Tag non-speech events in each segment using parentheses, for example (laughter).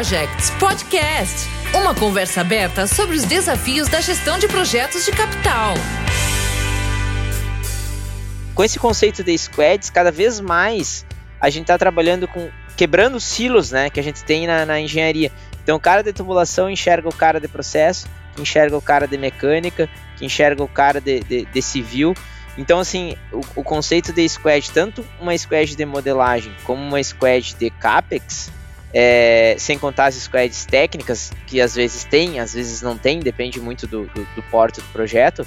Projects Podcast uma conversa aberta sobre os desafios da gestão de projetos de capital. Com esse conceito de squads, cada vez mais a gente está trabalhando com quebrando os silos né, que a gente tem na, na engenharia. Então, o cara de tubulação enxerga o cara de processo, que enxerga o cara de mecânica, que enxerga o cara de, de, de civil. Então, assim, o, o, conceito de squad, tanto uma squad de modelagem como uma squad de CAPEX, é, sem contar as squads técnicas, que às vezes tem, às vezes não tem, depende muito do, do, do porto do projeto,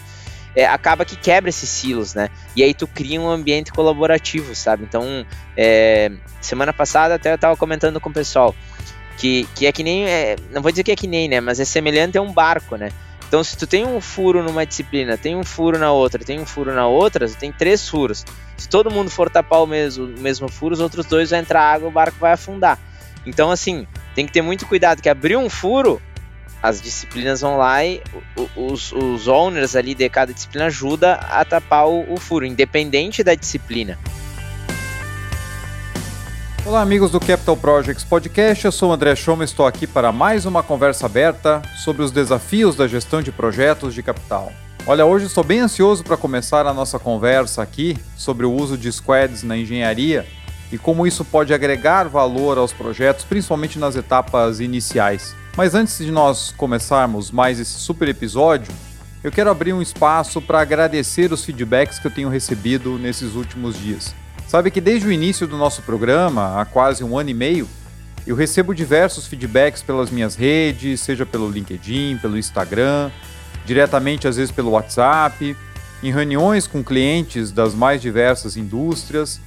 é, acaba que quebra esses silos, né? E aí tu cria um ambiente colaborativo, sabe? Então, é, semana passada até eu tava comentando com o pessoal que, que é que nem, é, não vou dizer que é que nem, né? Mas é semelhante a um barco, né? Então, se tu tem um furo numa disciplina, tem um furo na outra, tem um furo na outra, tu tem três furos. Se todo mundo for tapar o mesmo, o mesmo furo, os outros dois vão entrar água, o barco vai afundar. Então, assim, tem que ter muito cuidado, que abrir um furo, as disciplinas vão lá e os, os owners ali de cada disciplina ajuda a tapar o, o furo, independente da disciplina. Olá, amigos do Capital Projects Podcast. Eu sou o André Schoma e estou aqui para mais uma conversa aberta sobre os desafios da gestão de projetos de capital. Olha, hoje estou bem ansioso para começar a nossa conversa aqui sobre o uso de squads na engenharia e como isso pode agregar valor aos projetos, principalmente nas etapas iniciais. Mas antes de nós começarmos mais esse super episódio, eu quero abrir um espaço para agradecer os feedbacks que eu tenho recebido nesses últimos dias. Sabe que desde o início do nosso programa, há quase um ano e meio, eu recebo diversos feedbacks pelas minhas redes, seja pelo LinkedIn, pelo Instagram, diretamente às vezes pelo WhatsApp, em reuniões com clientes das mais diversas indústrias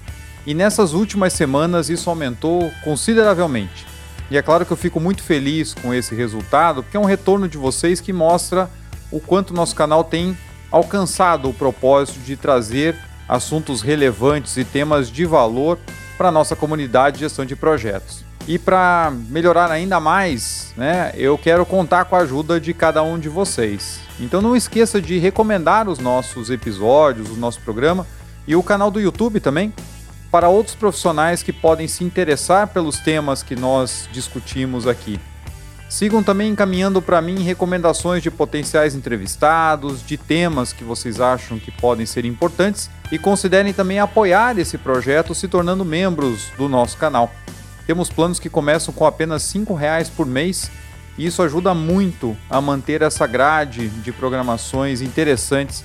e nessas últimas semanas isso aumentou consideravelmente. E é claro que eu fico muito feliz com esse resultado, porque é um retorno de vocês que mostra o quanto nosso canal tem alcançado o propósito de trazer assuntos relevantes e temas de valor para a nossa comunidade de gestão de projetos. E para melhorar ainda mais, né, eu quero contar com a ajuda de cada um de vocês. Então não esqueça de recomendar os nossos episódios, o nosso programa e o canal do YouTube também, para outros profissionais que podem se interessar pelos temas que nós discutimos aqui. Sigam também encaminhando para mim recomendações de potenciais entrevistados, de temas que vocês acham que podem ser importantes e considerem também apoiar esse projeto se tornando membros do nosso canal. Temos planos que começam com apenas R$ reais por mês e isso ajuda muito a manter essa grade de programações interessantes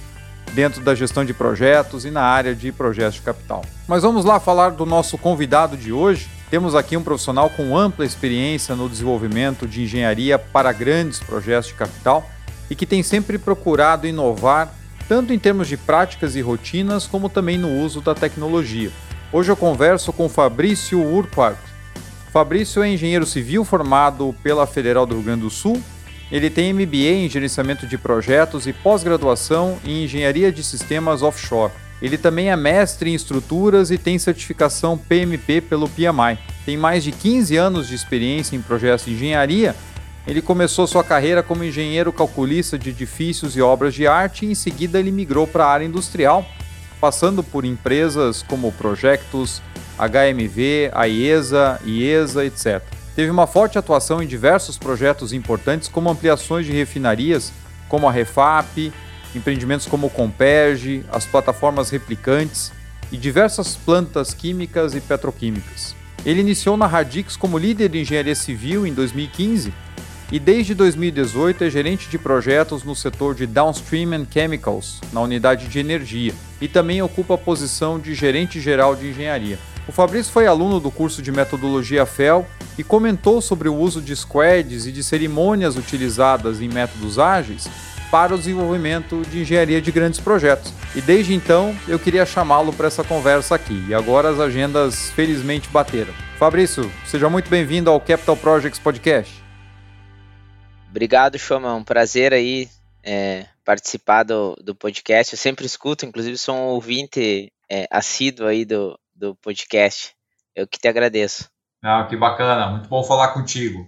dentro da gestão de projetos e na área de projetos de capital. Mas vamos lá falar do nosso convidado de hoje. Temos aqui um profissional com ampla experiência no desenvolvimento de engenharia para grandes projetos de capital e que tem sempre procurado inovar tanto em termos de práticas e rotinas, como também no uso da tecnologia. Hoje eu converso com Fabrício Urquhart. Fabrício é engenheiro civil formado pela Federal do Rio Grande do Sul ele tem MBA em gerenciamento de projetos e pós-graduação em engenharia de sistemas offshore. Ele também é mestre em estruturas e tem certificação PMP pelo PMI. Tem mais de 15 anos de experiência em projetos de engenharia. Ele começou sua carreira como engenheiro calculista de edifícios e obras de arte e em seguida ele migrou para a área industrial, passando por empresas como Projectus, HMV, AIESA, IESA, etc. Teve uma forte atuação em diversos projetos importantes, como ampliações de refinarias, como a Refap, empreendimentos como o Comperge, as plataformas replicantes e diversas plantas químicas e petroquímicas. Ele iniciou na Radix como líder de engenharia civil em 2015 e desde 2018 é gerente de projetos no setor de Downstream and Chemicals, na unidade de energia, e também ocupa a posição de gerente geral de engenharia. O Fabrício foi aluno do curso de metodologia FEL e comentou sobre o uso de squads e de cerimônias utilizadas em métodos ágeis para o desenvolvimento de engenharia de grandes projetos. E desde então eu queria chamá-lo para essa conversa aqui. E agora as agendas felizmente bateram. Fabrício, seja muito bem-vindo ao Capital Projects Podcast. Obrigado, Chama. É um prazer aí é, participar do, do podcast. Eu sempre escuto, inclusive sou um ouvinte é, assíduo aí do, do podcast. Eu que te agradeço. Ah, que bacana, muito bom falar contigo.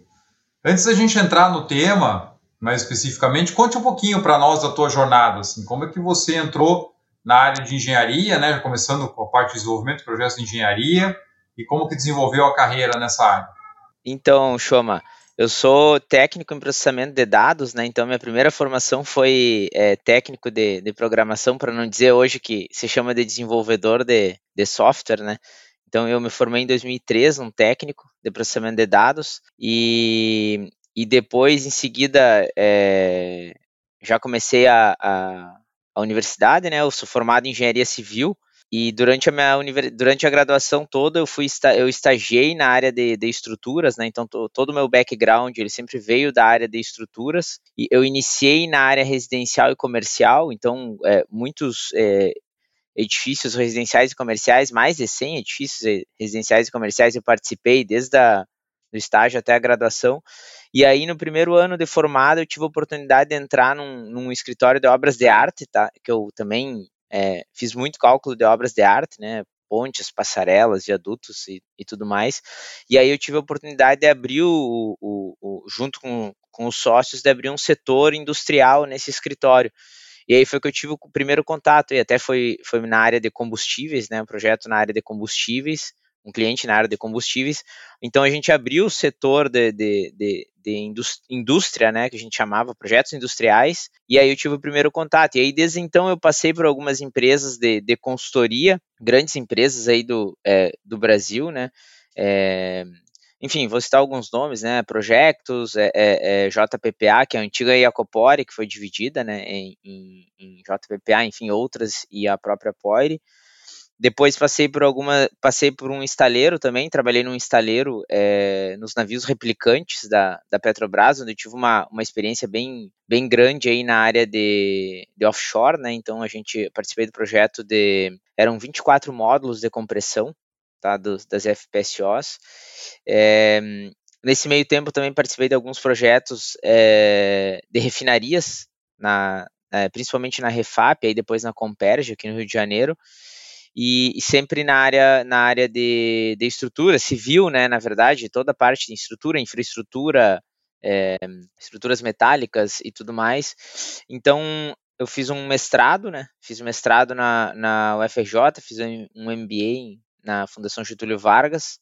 Antes da gente entrar no tema, mais especificamente, conte um pouquinho para nós da tua jornada, assim, como é que você entrou na área de engenharia, né, começando com a parte de desenvolvimento de projetos de engenharia, e como que desenvolveu a carreira nessa área? Então, Choma, Eu sou técnico em processamento de dados, né? Então minha primeira formação foi é, técnico de, de programação, para não dizer hoje que se chama de desenvolvedor de, de software, né? Então eu me formei em 2003, um técnico de processamento de dados e, e depois em seguida é, já comecei a, a, a universidade, né? Eu sou formado em engenharia civil e durante a minha durante a graduação toda eu fui eu estagiei na área de, de estruturas, né? Então todo o meu background ele sempre veio da área de estruturas e eu iniciei na área residencial e comercial. Então é, muitos é, edifícios residenciais e comerciais, mais de 100 edifícios residenciais e comerciais eu participei desde a, do estágio até a graduação. E aí, no primeiro ano de formado, eu tive a oportunidade de entrar num, num escritório de obras de arte, tá? Que eu também é, fiz muito cálculo de obras de arte, né? Pontes, passarelas, viadutos e, e tudo mais. E aí eu tive a oportunidade de abrir o, o, o junto com, com os sócios, de abrir um setor industrial nesse escritório. E aí foi que eu tive o primeiro contato, e até foi, foi na área de combustíveis, né? Um projeto na área de combustíveis, um cliente na área de combustíveis. Então a gente abriu o setor de, de, de, de indústria, né, que a gente chamava projetos industriais, e aí eu tive o primeiro contato. E aí desde então eu passei por algumas empresas de, de consultoria, grandes empresas aí do, é, do Brasil, né, é, enfim, vou citar alguns nomes, né? Projetos, é, é, é JPPA, que é a antiga Iacopori, que foi dividida né, em, em, em, JPPA, enfim, outras e a própria Poire. Depois passei por alguma, passei por um estaleiro também, trabalhei num estaleiro é, nos navios replicantes da, da Petrobras, onde eu tive uma, uma experiência bem, bem grande aí na área de, de offshore, né? Então a gente participei do projeto de eram 24 módulos de compressão, tá? Das FPSOs. É, nesse meio tempo também participei de alguns projetos é, de refinarias, na, principalmente na Refap, aí depois na Comperge, aqui no Rio de Janeiro e, e, sempre na área, na área de, de estrutura civil, né, na verdade, toda a parte de estrutura, infraestrutura, é, estruturas metálicas e tudo mais. Então, eu fiz um mestrado, né, fiz um mestrado na, na UFRJ, fiz um MBA na Fundação Getúlio Vargas,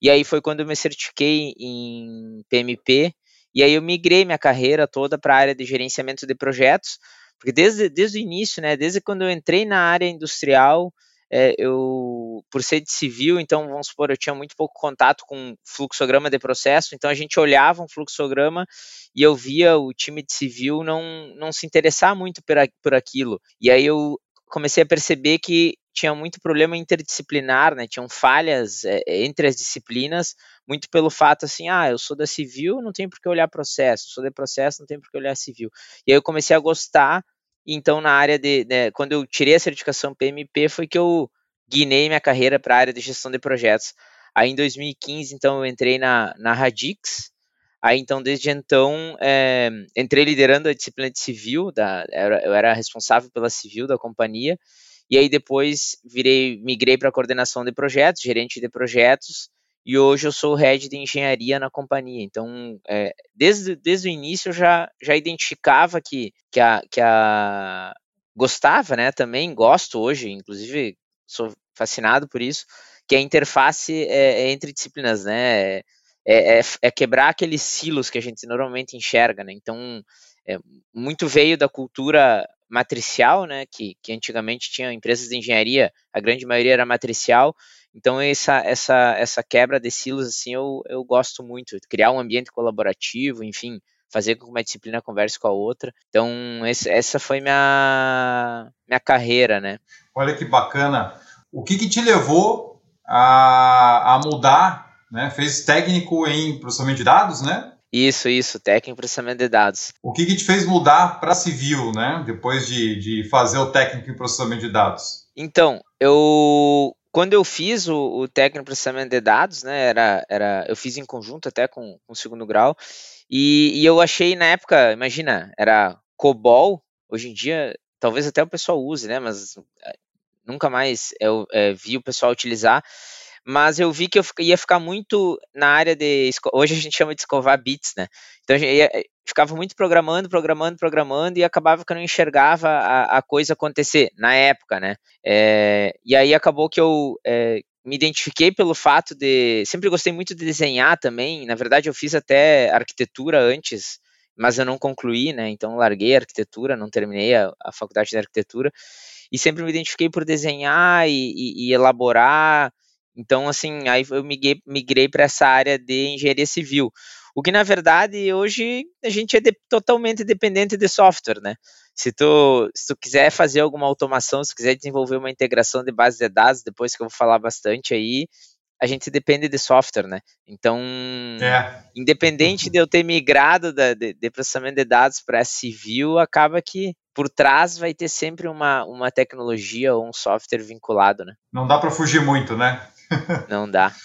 e aí foi quando eu me certifiquei em PMP, e aí eu migrei minha carreira toda para a área de gerenciamento de projetos, porque desde, desde o início, né, desde quando eu entrei na área industrial, é, eu, por ser de civil, então vamos supor, eu tinha muito pouco contato com fluxograma de processo, então a gente olhava um fluxograma e eu via o time de civil não, não se interessar muito por, por aquilo. E aí eu comecei a perceber que tinha muito problema interdisciplinar, né? Tinham falhas é, entre as disciplinas, muito pelo fato assim, ah, eu sou da civil, não tenho por que olhar processo, sou de processo, não tenho por que olhar civil. E aí eu comecei a gostar então, na área de. Né, quando eu tirei a certificação PMP, foi que eu guinei minha carreira para a área de gestão de projetos. Aí, em 2015, então, eu entrei na, na Radix. Aí, então, desde então, é, entrei liderando a disciplina de civil, da, eu era responsável pela civil da companhia. E aí, depois, virei, migrei para coordenação de projetos, gerente de projetos e hoje eu sou head de engenharia na companhia. Então, é, desde, desde o início eu já, já identificava que, que, a, que a. Gostava, né? Também gosto hoje, inclusive sou fascinado por isso, que a interface é, é entre disciplinas, né? É, é, é, quebrar aqueles silos que a gente normalmente enxerga, né? Então, é, muito veio da cultura matricial, né? Que, que antigamente tinha empresas de engenharia, a grande maioria era matricial, então essa, essa, essa quebra de silos assim eu, eu gosto muito, criar um ambiente colaborativo, enfim, fazer com que uma disciplina converse com a outra. Então esse, essa foi minha minha carreira, né? Olha que bacana. O que, que te levou a, a mudar, né? Fez técnico em processamento de dados, né? Isso, isso, técnico em processamento de dados. O que, que te fez mudar para civil, né? Depois de, de fazer o técnico em processamento de dados? Então, eu quando eu fiz o, o técnico processamento de dados, né, era, era, eu fiz em conjunto até com, com o segundo grau, e, e, eu achei na época, imagina, era COBOL, hoje em dia, talvez até o pessoal use, né, mas é, nunca mais eu é, vi o pessoal utilizar, mas eu vi que eu ia ficar muito na área de. Hoje a gente chama de escovar bits, né? Então eu ia, ficava muito programando, programando, programando e acabava que eu não enxergava a, a coisa acontecer na época, né? É, e aí acabou que eu, é, me identifiquei pelo fato de. Sempre gostei muito de desenhar também. Na verdade, eu fiz até arquitetura antes, mas eu não concluí, né? Então, larguei a arquitetura, não terminei a, a faculdade de arquitetura. E sempre me identifiquei por desenhar e, e, e elaborar. Então, assim, aí eu migrei, migrei para essa área de engenharia civil. O que, na verdade, hoje a gente é de, totalmente dependente de software, né? Se tu, se tu quiser fazer alguma automação, se tu quiser desenvolver uma integração de base de dados, depois que eu vou falar bastante aí, a gente depende de software, né? Então, é. independente de eu ter migrado da, de, de processamento de dados para civil, acaba que por trás vai ter sempre uma, uma tecnologia ou um software vinculado, né? Não dá para fugir muito, né? Não dá. (laughs)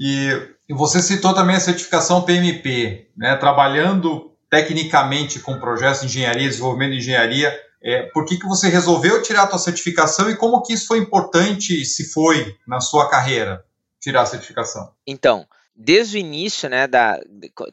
E, você citou também a certificação PMP, né? Trabalhando tecnicamente com projetos de engenharia, desenvolvimento de engenharia, é, por que, que você resolveu tirar a sua certificação e como que isso foi importante, se foi, na sua carreira, tirar a certificação? Então, desde o início, né, da,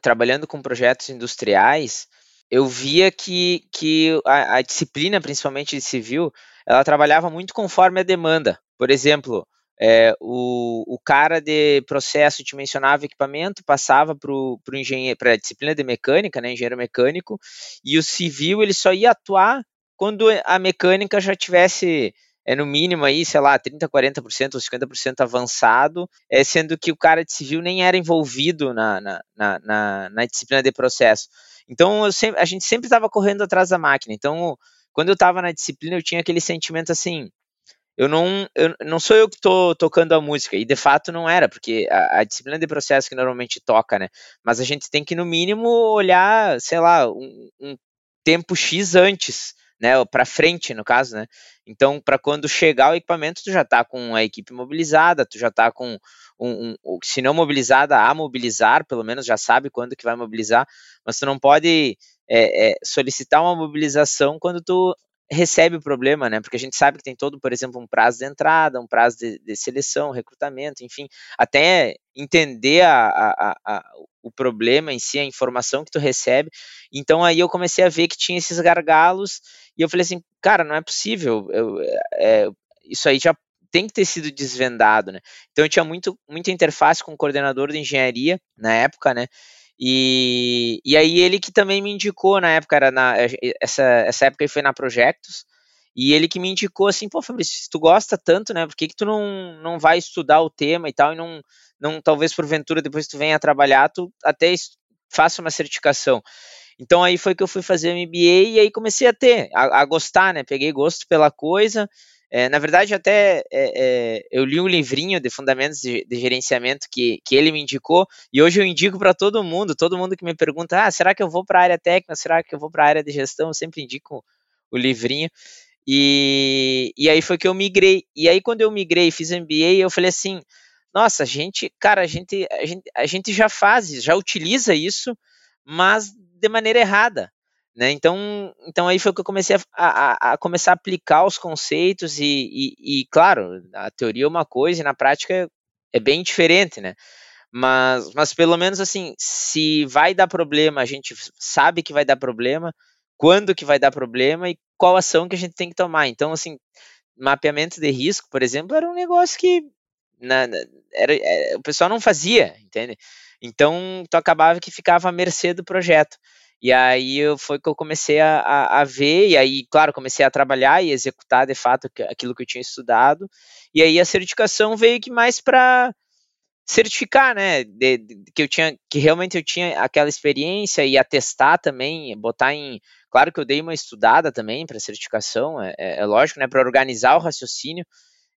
trabalhando com projetos industriais, eu via que, que a, a disciplina, principalmente de civil, ela trabalhava muito conforme a demanda. Por exemplo, é, o, o cara de processo te mencionava equipamento, passava para a disciplina de mecânica, né, engenheiro mecânico, e o civil ele só ia atuar quando a mecânica já tivesse é no mínimo aí, sei lá, 30, 40% ou 50% avançado, é, sendo que o cara de civil nem era envolvido na, na, na, na, na disciplina de processo. Então sempre, a gente sempre estava correndo atrás da máquina. Então, quando eu estava na disciplina, eu tinha aquele sentimento assim, eu não, eu, não sou eu que estou tocando a música, e de fato não era, porque a, a, disciplina de processo que normalmente toca, né? Mas a gente tem que, no mínimo, olhar, sei lá, um, um tempo X antes, né? Para frente, no caso, né? Então, para quando chegar o equipamento, tu já está com a equipe mobilizada, tu já está com um, um, se não mobilizada, a mobilizar, pelo menos já sabe quando que vai mobilizar, mas tu não pode é, é, solicitar uma mobilização quando tu recebe o problema, né? Porque a gente sabe que tem todo, por exemplo, um prazo de entrada, um prazo de, de seleção, recrutamento, enfim, até entender a, a, a, o problema em si, a informação que tu recebe. Então aí eu comecei a ver que tinha esses gargalos e eu falei assim, cara, não é possível, eu, é, isso aí já tem que ter sido desvendado, né? Então eu tinha muito, muita interface com o coordenador de engenharia na época, né? E, e aí ele que também me indicou na época, era na, essa, essa época aí foi na Projectos, e ele que me indicou assim, pô, Fabrício, se tu gosta tanto, né, por que, que tu não, não vai estudar o tema e tal, e não, não talvez porventura depois tu venha trabalhar, tu até faça uma certificação. Então aí foi que eu fui fazer MBA e aí comecei a ter, a, a gostar, né, peguei gosto pela coisa, é, na verdade, até é, é, eu li um livrinho de fundamentos de, de, gerenciamento que, que ele me indicou, e hoje eu indico para todo mundo, todo mundo que me pergunta, ah, será que eu vou para a área técnica, será que eu vou para a área de gestão, eu sempre indico o livrinho. E, e aí foi que eu migrei. E aí, quando eu migrei e fiz MBA, eu falei assim, nossa, a gente, cara, a gente, a gente, a gente já faz, já utiliza isso, mas de maneira errada. Né? Então, então aí foi que eu comecei a, a, a começar a aplicar os conceitos e, e, e, claro, a teoria é uma coisa e na prática é bem diferente, né? Mas, mas pelo menos assim, se vai dar problema, a gente sabe que vai dar problema, quando que vai dar problema e qual ação que a gente tem que tomar. Então, assim, mapeamento de risco, por exemplo, era um negócio que na, era, era, é, o pessoal não fazia, entende? Então, tu acabava que ficava à mercê do projeto. E aí foi que eu comecei a, a, a, ver, e aí, claro, comecei a trabalhar e executar de fato aquilo que eu tinha estudado. E aí a certificação veio que mais para certificar, né, de, de, que eu tinha, que realmente eu tinha aquela experiência e atestar também, botar em, claro que eu dei uma estudada também para certificação, é, é, é, lógico, né, para organizar o raciocínio,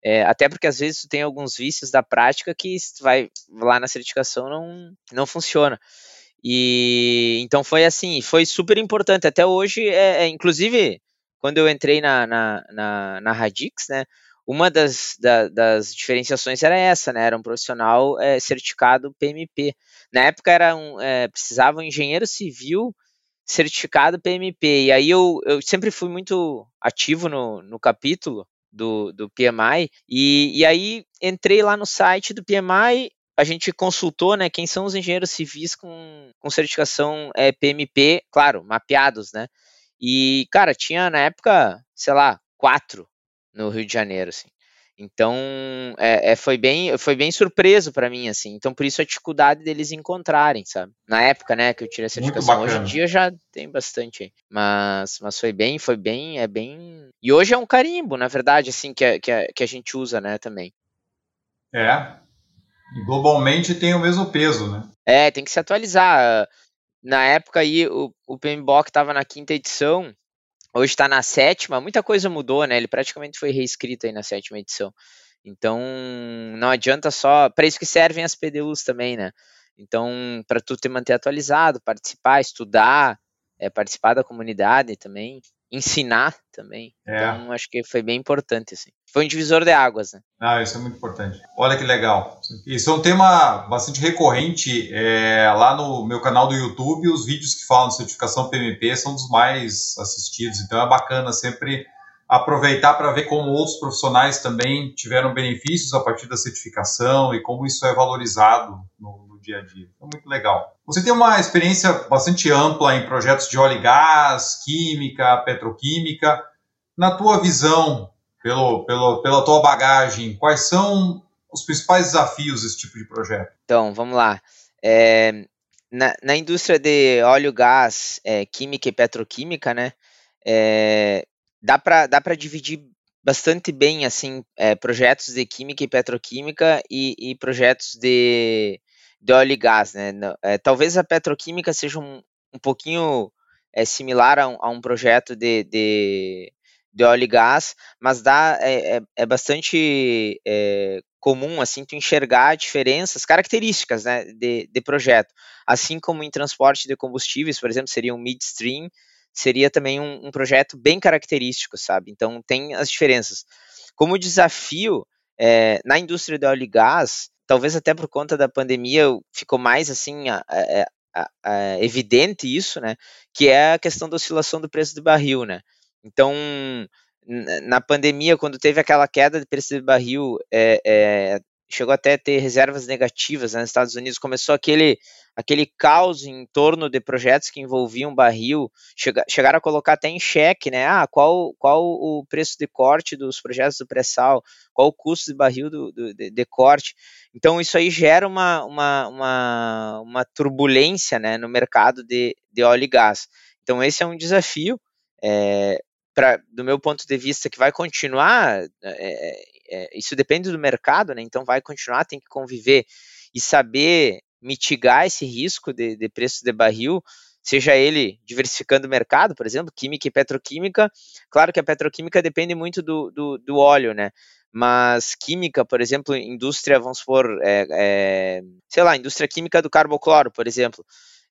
é, até porque às vezes tu tem alguns vícios da prática que vai lá na certificação não, não funciona. E então foi assim, foi super importante. Até hoje, é, é inclusive, quando eu entrei na, na, na, na Radix, né? Uma das, da, das diferenciações era essa, né? Era um profissional é, certificado PMP. Na época era um, é, precisava um engenheiro civil certificado PMP. E aí eu, eu sempre fui muito ativo no, no capítulo do, do PMI. E, e aí entrei lá no site do PMI, a gente consultou, né, quem são os engenheiros civis com, com certificação é, PMP, claro, mapeados, né? E, cara, tinha na época, sei lá, quatro no Rio de Janeiro, assim. Então, é, é, foi bem, foi bem surpreso para mim, assim. Então, por isso a dificuldade deles encontrarem, sabe? Na época, né, que eu tirei a certificação. Hoje em dia já tem bastante aí. Mas, mas foi bem, foi bem, é bem. E hoje é um carimbo, na verdade, assim, que a, que a, que a gente usa, né, também. É. E globalmente tem o mesmo peso, né? É, tem que se atualizar. Na época aí, o, o PMBOK estava na quinta edição, Hoje está na sétima, muita coisa mudou, né? Ele praticamente foi reescrito aí na sétima edição. Então, não adianta só. Para isso que servem as PDUs também, né? Então, para tu te manter atualizado, participar, estudar, é, participar da comunidade também ensinar também. É. Então, acho que foi bem importante, assim. Foi um divisor de águas, né? Ah, isso é muito importante. Olha que legal. Isso é um tema bastante recorrente é, lá no meu canal do YouTube. Os vídeos que falam de certificação PMP são dos mais assistidos. Então, é bacana sempre aproveitar para ver como outros profissionais também tiveram benefícios a partir da certificação e como isso é valorizado no, dia a dia. É muito legal. Você tem uma experiência bastante ampla em projetos de óleo e gás, química, petroquímica. Na tua visão, pelo, pelo, pela tua bagagem, quais são os principais desafios desse tipo de projeto? Então, vamos lá. É, na, na, indústria de óleo, gás, é, química e petroquímica, né, é, dá para dá dividir bastante bem assim é, projetos de química e petroquímica e, e projetos de, de óleo e gás, né? É, talvez a petroquímica seja um, um pouquinho é, similar a um, a um projeto de, de, de, óleo e gás, mas dá, é, é, é bastante é, comum assim tu enxergar diferenças, características né, de, de projeto. Assim como em transporte de combustíveis, por exemplo, seria um midstream, seria também um, um projeto bem característico, sabe? Então tem as diferenças. Como desafio, é, na indústria de óleo e gás, talvez até por conta da pandemia ficou mais assim a, a, a, evidente isso, né? Que é a questão da oscilação do preço do barril, né? Então, na pandemia, quando teve aquela queda de preço do barril, é, é, chegou até a ter reservas negativas né, nos Estados Unidos, começou aquele, aquele caos em torno de projetos que envolviam barril, chega, chegaram a colocar até em xeque, né, ah, qual, qual o preço de corte dos projetos do pré-sal, qual o custo de barril do, do de, de, corte, então isso aí gera uma, uma, uma, uma turbulência, né, no mercado de, de óleo e gás, então esse é um desafio, é, pra, do meu ponto de vista, que vai continuar é, é, isso depende do mercado, né? Então vai continuar, tem que conviver e saber mitigar esse risco de, de preço de barril, seja ele diversificando o mercado, por exemplo, química e petroquímica. Claro que a petroquímica depende muito do, do, do óleo, né? Mas química, por exemplo, indústria, vamos supor, é, é, sei lá, indústria química do carbocloro, por exemplo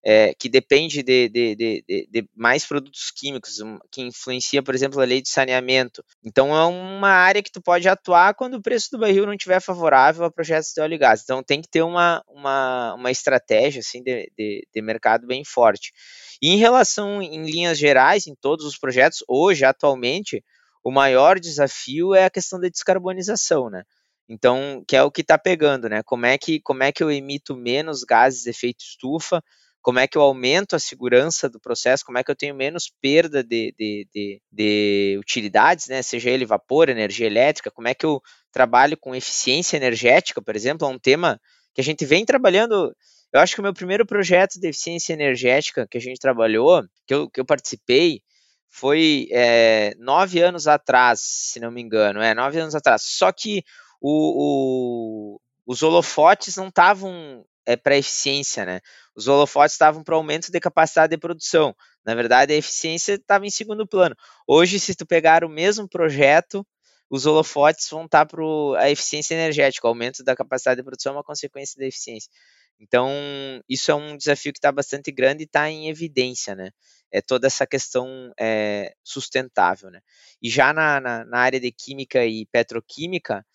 é, que depende de, de, de, de, mais produtos químicos, que influencia, por exemplo, a lei de saneamento. Então é uma área que tu pode atuar quando o preço do barril não estiver favorável a projetos de óleo e gás. Então tem que ter uma, uma, uma estratégia assim, de, de, mercado bem forte. E em relação, em linhas gerais, em todos os projetos, hoje, atualmente, o maior desafio é a questão da descarbonização, né? Então, que é o que está pegando, né? Como é que, como é que eu emito menos gases de efeito estufa? Como é que eu aumento a segurança do processo, como é que eu tenho menos perda de, de, de, de, utilidades, né? seja ele vapor, energia elétrica, como é que eu trabalho com eficiência energética, por exemplo, é um tema que a gente vem trabalhando. Eu acho que o meu primeiro projeto de eficiência energética que a gente trabalhou, que eu, que eu participei, foi é, nove anos atrás, se não me engano, é nove anos atrás. Só que o, o, os holofotes não estavam é, para eficiência, né? Os holofotes estavam para aumento de capacidade de produção. Na verdade, a eficiência estava em segundo plano. Hoje, se tu pegar o mesmo projeto, os holofotes vão estar tá para a eficiência energética. O aumento da capacidade de produção é uma consequência da eficiência. Então, isso é um desafio que está bastante grande e está em evidência, né? É toda essa questão é, sustentável, né? E já na, na, na área de química e petroquímica,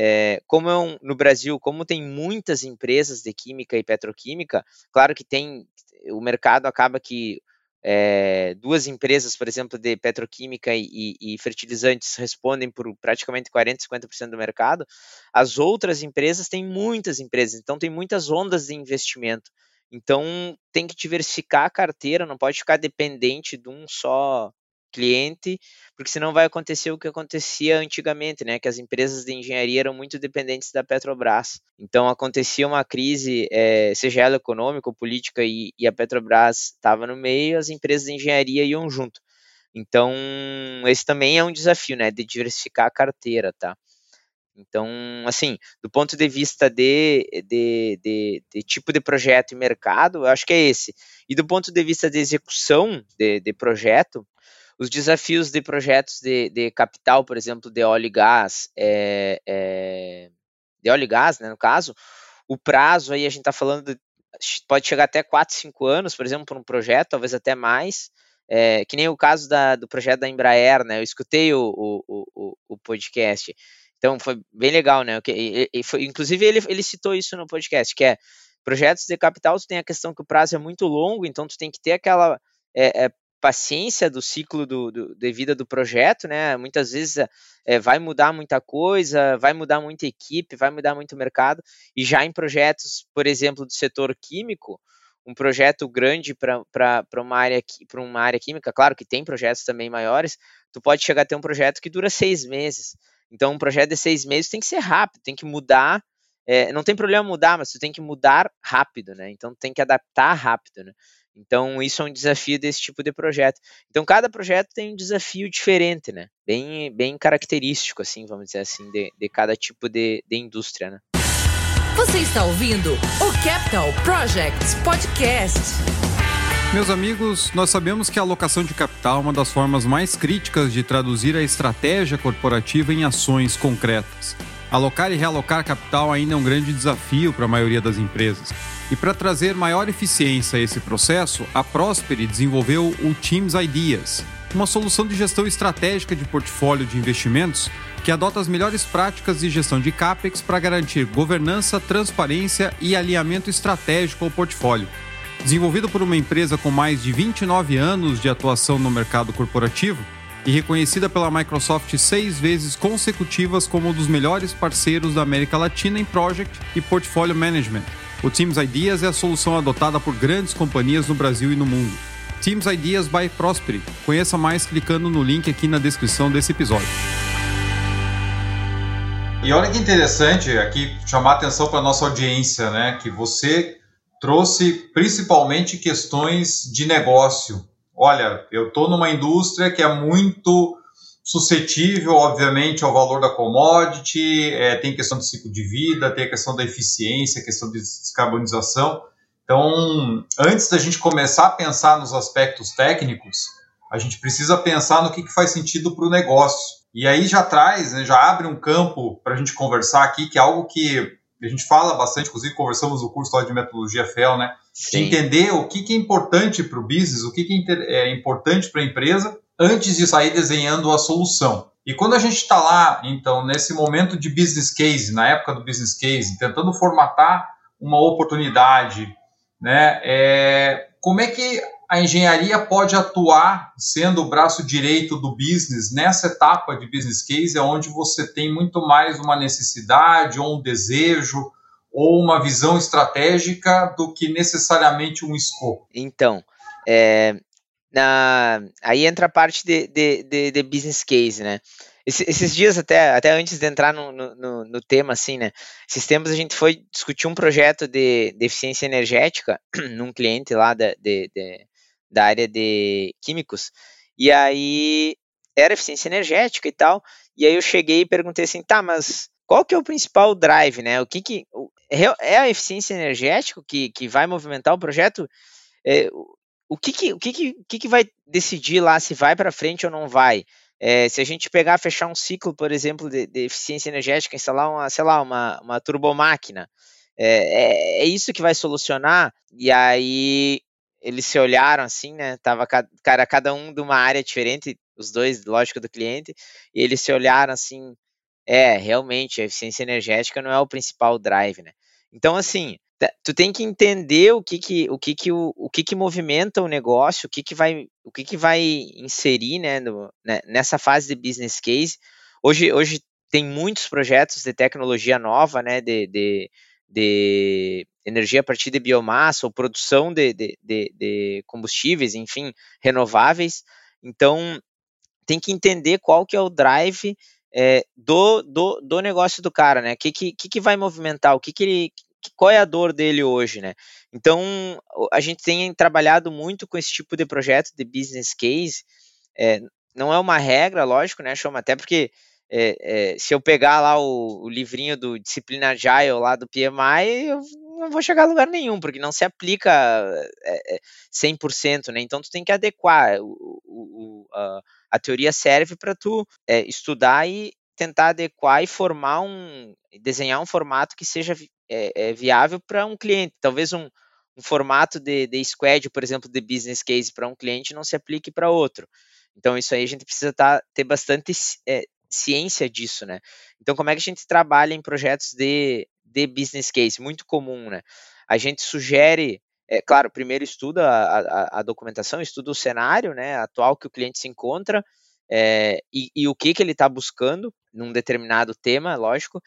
é, como é um, no Brasil, como tem muitas empresas de química e petroquímica, claro que tem, o mercado acaba que é, duas empresas, por exemplo, de petroquímica e, e, fertilizantes respondem por praticamente 40, 50% do mercado, as outras empresas têm muitas empresas, então tem muitas ondas de investimento. Então tem que diversificar a carteira, não pode ficar dependente de um só cliente, porque senão vai acontecer o que acontecia antigamente, né? Que as empresas de engenharia eram muito dependentes da Petrobras. Então acontecia uma crise, é, seja ela econômica ou política, e, e a Petrobras estava no meio, as empresas de engenharia iam junto. Então, esse também é um desafio, né, de diversificar a carteira, tá? Então, assim, do ponto de vista de, de, de, de, tipo de projeto e mercado, eu acho que é esse. E do ponto de vista de execução de, de projeto, os desafios de projetos de, de capital, por exemplo, de óleo e gás, é, é, de óleo e gás, né, no caso, o prazo aí a gente está falando, de, pode chegar até 4, 5 anos, por exemplo, para um projeto, talvez até mais, é, que nem o caso da, do projeto da Embraer, né? Eu escutei o, o, o, o podcast. Então foi bem legal, né? E, e foi, inclusive ele, ele citou isso no podcast, que é projetos de capital, tu tem a questão que o prazo é muito longo, então tu tem que ter aquela é, é, paciência do ciclo do, do, de vida do projeto, né? Muitas vezes é, vai mudar muita coisa, vai mudar muita equipe, vai mudar muito mercado, e já em projetos, por exemplo, do setor químico, um projeto grande para uma área para uma área química, claro que tem projetos também maiores, tu pode chegar a ter um projeto que dura seis meses. Então, um projeto de seis meses tem que ser rápido, tem que mudar. É, não tem problema mudar, mas tu tem que mudar rápido, né? Então, tem que adaptar rápido, né? Então, isso é um desafio desse tipo de projeto. Então, cada projeto tem um desafio diferente, né? Bem, bem característico, assim, vamos dizer assim, de, de cada tipo de, de indústria, né? Você está ouvindo o Capital Projects Podcast. Meus amigos, nós sabemos que a alocação de capital é uma das formas mais críticas de traduzir a estratégia corporativa em ações concretas. Alocar e realocar capital ainda é um grande desafio para a maioria das empresas. E para trazer maior eficiência a esse processo, a Prosperi desenvolveu o Teams Ideas, uma solução de gestão estratégica de portfólio de investimentos que adota as melhores práticas de gestão de CAPEX para garantir governança, transparência e alinhamento estratégico ao portfólio. Desenvolvido por uma empresa com mais de 29 anos de atuação no mercado corporativo e reconhecida pela Microsoft seis vezes consecutivas como um dos melhores parceiros da América Latina em Project e Portfolio Management. O Teams Ideas é a solução adotada por grandes companhias no Brasil e no mundo. Teams Ideas by Prospery. Conheça mais clicando no link aqui na descrição desse episódio. E olha que interessante aqui chamar atenção para nossa audiência, né? Que você trouxe principalmente questões de negócio. Olha, eu estou numa indústria que é muito suscetível, obviamente, ao valor da commodity, é, tem questão do ciclo de vida, tem a questão da eficiência, a questão de descarbonização. Então, antes da gente começar a pensar nos aspectos técnicos, a gente precisa pensar no que, que faz sentido para o negócio. E aí já traz, né, já abre um campo para a gente conversar aqui, que é algo que a gente fala bastante, inclusive conversamos no curso de metodologia FEL, né? De entender o que, que é importante para o business, o que, que é, é importante para a empresa, antes de sair desenhando a solução. E quando a gente está lá, então, nesse momento de business case, na época do business case, tentando formatar uma oportunidade, né? É, como é que a engenharia pode atuar sendo o braço direito do business nessa etapa de business case, onde você tem muito mais uma necessidade ou um desejo ou uma visão estratégica do que necessariamente um escopo? Então, é, na, aí entra a parte de, de, de, de business case, né? esses dias, até, até antes de entrar no, no, no, tema, assim, né? Esses tempos a gente foi discutir um projeto de, de eficiência energética (clears throat) num cliente lá de, de, da área de químicos, e aí era eficiência energética e tal, e aí eu cheguei e perguntei assim, tá, mas qual que é o principal drive, né? O que que é, é a eficiência energética que, que vai movimentar o projeto? É, o que que, o que, que, que que vai decidir lá se vai para frente ou não vai? É, se a gente pegar, fechar um ciclo, por exemplo, de, de eficiência energética, instalar uma, sei lá, uma, uma turbomáquina, é, é, é, isso que vai solucionar. E aí eles se olharam assim, né? Tava cara, cada um de uma área diferente, os dois, lógico, do cliente, e eles se olharam assim, é, realmente, a eficiência energética não é o principal drive, né? Então, assim, tu tem que entender o que que o que que o, o que que movimenta o negócio, o que que vai o que que vai inserir, né, no, né, nessa fase de business case. Hoje hoje tem muitos projetos de tecnologia nova, né, de, de, de energia a partir de biomassa ou produção de, de, de, de combustíveis, enfim, renováveis. Então tem que entender qual que é o drive é, do, do, do negócio do cara, né? O que, que, que vai movimentar, o que, que ele. Qual é a dor dele hoje, né? Então, a gente tem trabalhado muito com esse tipo de projeto de business case. É, não é uma regra, lógico, né, Chama? Até porque é, é, se eu pegar lá o, o, livrinho do Disciplina Agile lá do PMI, eu não vou chegar a lugar nenhum, porque não se aplica é, 100%, né? Então tu tem que adequar. O, o, a, teoria serve para tu é, estudar e tentar adequar e formar um, desenhar um formato que seja é, é, viável para um cliente. Talvez um, um formato de, de squad, por exemplo, de business case para um cliente não se aplique para outro. Então, isso aí a gente precisa tá, ter bastante é, ciência disso, né? Então, como é que a gente trabalha em projetos de, de business case? Muito comum, né? A gente sugere, é, claro, primeiro estuda a, a, a, documentação, estuda o cenário né, atual que o cliente se encontra é, e, e, o que, que ele está buscando num determinado tema, lógico,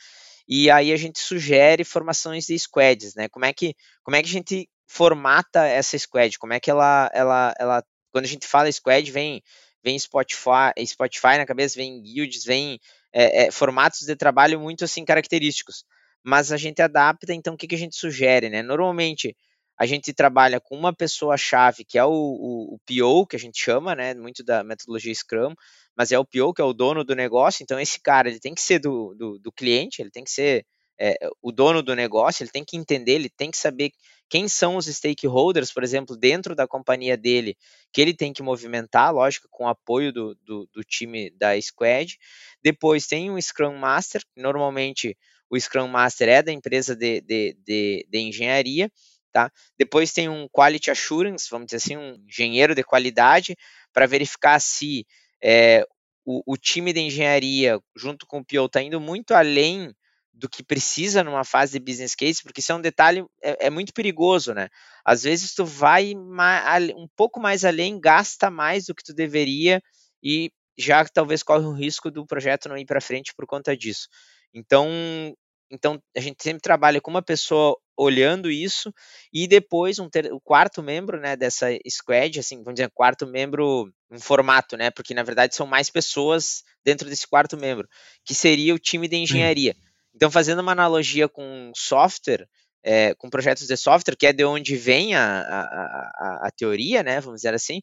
e aí a gente sugere formações de squads, né? Como é que, como é que a gente formata essa squad? Como é que ela, ela, ela quando a gente fala squad, vem vem Spotify, Spotify na cabeça, vem guilds, vem é, é, formatos de trabalho muito assim característicos. Mas a gente adapta, então o que, que a gente sugere, né? Normalmente a gente trabalha com uma pessoa-chave, que é o, o, o, PO, que a gente chama, né? Muito da metodologia Scrum, mas é o PO, que é o dono do negócio. Então, esse cara ele tem que ser do, do, do cliente, ele tem que ser é, o dono do negócio, ele tem que entender, ele tem que saber quem são os stakeholders, por exemplo, dentro da companhia dele, que ele tem que movimentar, lógico, com o apoio do, do, do time da Squad. Depois tem um Scrum Master, normalmente o Scrum Master é da empresa de, de, de, de engenharia, tá? Depois tem um Quality Assurance, vamos dizer assim, um engenheiro de qualidade, para verificar se é, o, o, time de engenharia, junto com o PO, está indo muito além do que precisa numa fase de business case, porque isso é um detalhe, é, é muito perigoso, né? Às vezes tu vai um pouco mais além, gasta mais do que tu deveria e já talvez corre o risco do projeto não ir para frente por conta disso. Então, então a gente sempre trabalha com uma pessoa olhando isso e depois um ter, o quarto membro, né, dessa squad, assim, vamos dizer, quarto membro um formato, né, porque na verdade são mais pessoas dentro desse quarto membro, que seria o time de engenharia. Então, fazendo uma analogia com software, é, com projetos de software, que é de onde vem a, a, a, a, teoria, né? Vamos dizer assim.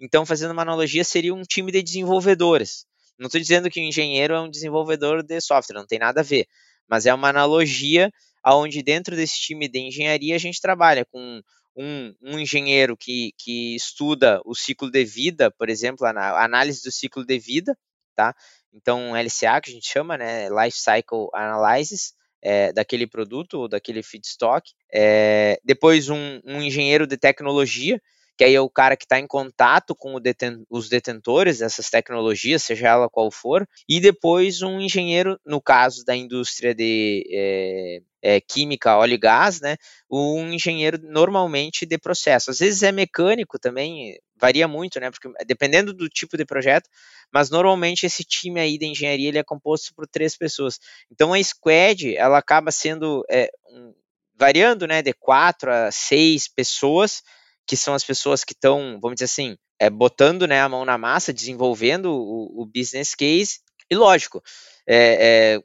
Então, fazendo uma analogia, seria um time de desenvolvedores. Não estou dizendo que o engenheiro é um desenvolvedor de software, não tem nada a ver. Mas é uma analogia onde dentro desse time de engenharia a gente trabalha com um, um, engenheiro que, que estuda o ciclo de vida, por exemplo, a análise do ciclo de vida, tá? Então, LCA, que a gente chama, né, Life Cycle Analysis, é, daquele produto ou daquele feedstock. É, depois, um, um, engenheiro de tecnologia, que aí é o cara que está em contato com deten os detentores dessas tecnologias, seja ela qual for. E depois, um engenheiro, no caso da indústria de é, é, química, óleo e gás, né? Um engenheiro normalmente de processo. Às vezes é mecânico também, varia muito, né? Porque dependendo do tipo de projeto, mas normalmente esse time aí de engenharia ele é composto por três pessoas. Então a squad ela acaba sendo é, um, variando, né? De quatro a seis pessoas, que são as pessoas que estão, vamos dizer assim, é, botando né, a mão na massa, desenvolvendo o, o business case. E lógico, é, é,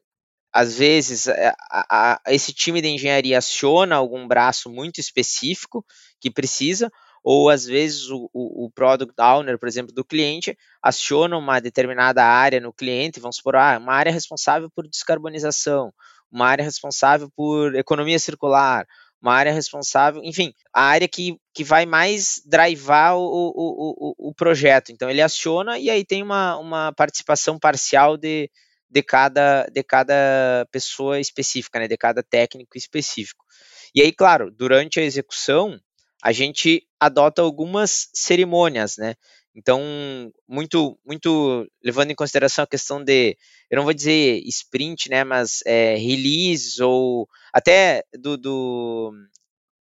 às vezes eh, a, a, esse time de engenharia aciona algum braço muito específico que precisa, ou às vezes o, o, o, product owner, por exemplo, do cliente, aciona uma determinada área no cliente, vamos supor, ah, uma área responsável por descarbonização, uma área responsável por economia circular, uma área responsável, enfim, a área que, que vai mais drivar o, o, o, o projeto. Então ele aciona e aí tem uma, uma participação parcial de, de cada, de cada pessoa específica, né, de cada técnico específico. E aí, claro, durante a execução, a gente adota algumas cerimônias, né? Então, muito, muito levando em consideração a questão de, eu não vou dizer sprint, né, mas é, release ou até do, do,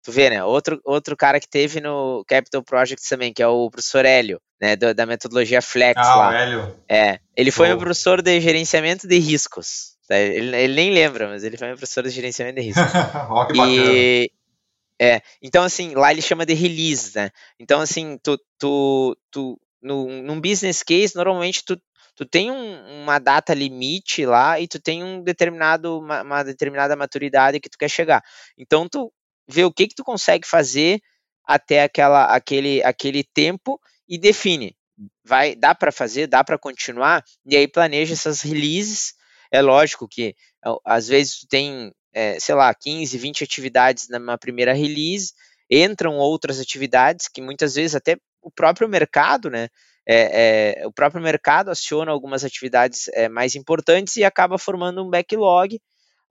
tu vê, né, outro, outro cara que teve no Capital Project também, que é o professor Hélio, né, do, da metodologia Flex ah, lá. O Hélio. É, ele foi oh. meu professor de gerenciamento de riscos. Tá? Ele, ele, nem lembra, mas ele foi meu professor de gerenciamento de riscos. (laughs) oh, que e, é, então assim, lá ele chama de release, né? Então assim, tu, tu, tu no, num business case, normalmente tu, tu tem um, uma data limite lá e tu tem um determinado, uma, uma, determinada maturidade que tu quer chegar. Então tu vê o que que tu consegue fazer até aquela, aquele, aquele tempo e define. Vai, dá para fazer, dá para continuar, e aí planeja essas releases. É lógico que às vezes tu tem, é, sei lá, 15, 20 atividades na primeira release, entram outras atividades que muitas vezes até o próprio mercado, né? É, é, o próprio mercado aciona algumas atividades é, mais importantes e acaba formando um backlog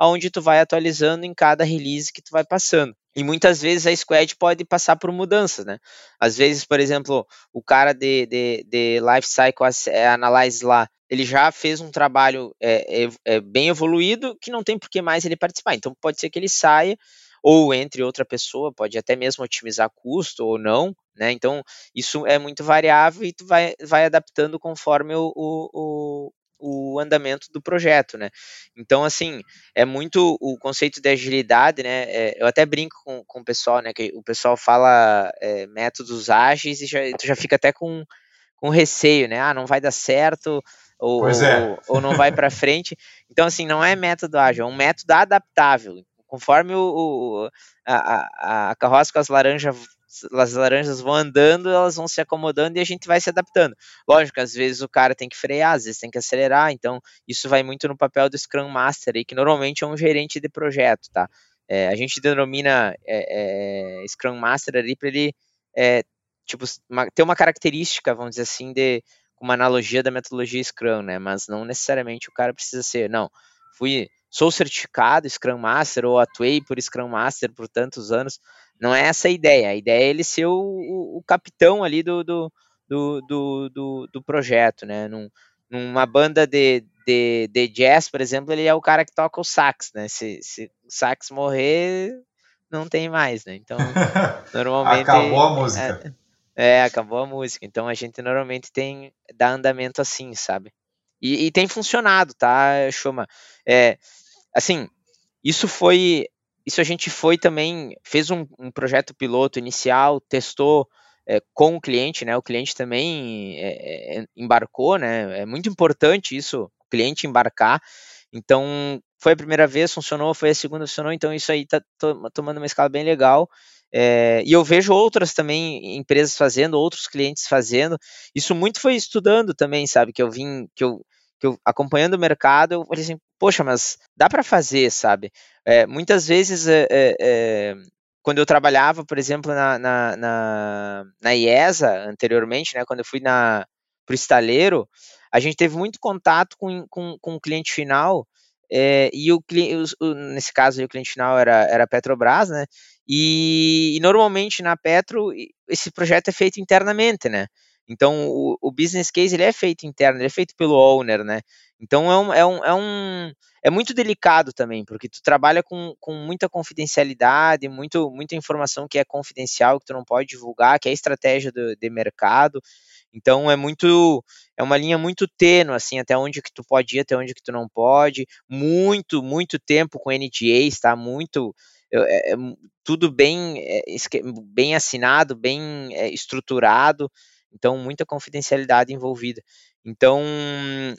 onde tu vai atualizando em cada release que tu vai passando. E muitas vezes a squad pode passar por mudanças, né? Às vezes, por exemplo, o cara de, de, de Life Cycle Analyze lá, ele já fez um trabalho é, é, é, bem evoluído que não tem por que mais ele participar. Então pode ser que ele saia ou entre outra pessoa, pode até mesmo otimizar custo ou não, né? Então isso é muito variável e tu vai, vai adaptando conforme o, o, o andamento do projeto, né? Então, assim, é muito o conceito de agilidade, né? É, eu até brinco com, com o pessoal, né? Que o pessoal fala é, métodos ágeis e já, tu já fica até com, com receio, né? Ah, não vai dar certo, ou, é. ou, ou, não vai para (laughs) frente. Então, assim, não é método ágil, é um método adaptável. Conforme o, o a, a, a carroça com as laranjas as laranjas vão andando, elas vão se acomodando e a gente vai se adaptando. Lógico, às vezes o cara tem que frear, às vezes tem que acelerar, então isso vai muito no papel do Scrum Master aí, que normalmente é um gerente de projeto, tá? É, a gente denomina é, é, Scrum Master ali para ele é, tipo, uma, ter uma característica, vamos dizer assim, de uma analogia da metodologia Scrum, né? Mas não necessariamente o cara precisa ser, não, fui sou certificado Scrum Master ou atuei por Scrum Master por tantos anos. Não é essa a ideia. A ideia é ele ser o, o, o capitão ali do, do, do, do, do projeto, né? Num, numa banda de, de, de, jazz, por exemplo, ele é o cara que toca o sax, né? Se, se o sax morrer, não tem mais, né? Então, (laughs) normalmente... acabou a música. É, é, acabou a música. Então, a gente normalmente tem, dá andamento assim, sabe? E, e tem funcionado, tá, Chuma? É, assim, isso foi isso a gente foi também, fez um, um projeto piloto inicial, testou é, com o cliente, né? O cliente também é, embarcou, né? É muito importante isso, o cliente embarcar. Então, foi a primeira vez, funcionou, foi a segunda, funcionou, então isso aí tá tomando uma escala bem legal. É, e eu vejo outras também empresas fazendo, outros clientes fazendo. Isso muito foi estudando também, sabe? Que eu vim, que eu que eu acompanhando o mercado, eu falei assim, poxa, mas dá para fazer, sabe? É, muitas vezes, é, quando eu trabalhava, por exemplo, na, na, na, na IESA anteriormente, né, quando eu fui para o estaleiro, a gente teve muito contato com, com, com o cliente final, é, e o, o, nesse caso o cliente final era, era Petrobras, né? E, e, normalmente na Petro esse projeto é feito internamente, né? Então, o, o, business case ele é feito interno, ele é feito pelo owner, né? Então, é um, é um, é um é muito delicado também, porque tu trabalha com, com muita confidencialidade, muito, muita informação que é confidencial, que tu não pode divulgar, que é estratégia do, de mercado. Então, é muito, é uma linha muito tênue, assim, até onde que tu pode ir, até onde que tu não pode. Muito, muito tempo com NDAs, tá? Muito, é, é, tudo bem, é, bem assinado, bem é, estruturado. Então, muita confidencialidade envolvida. Então,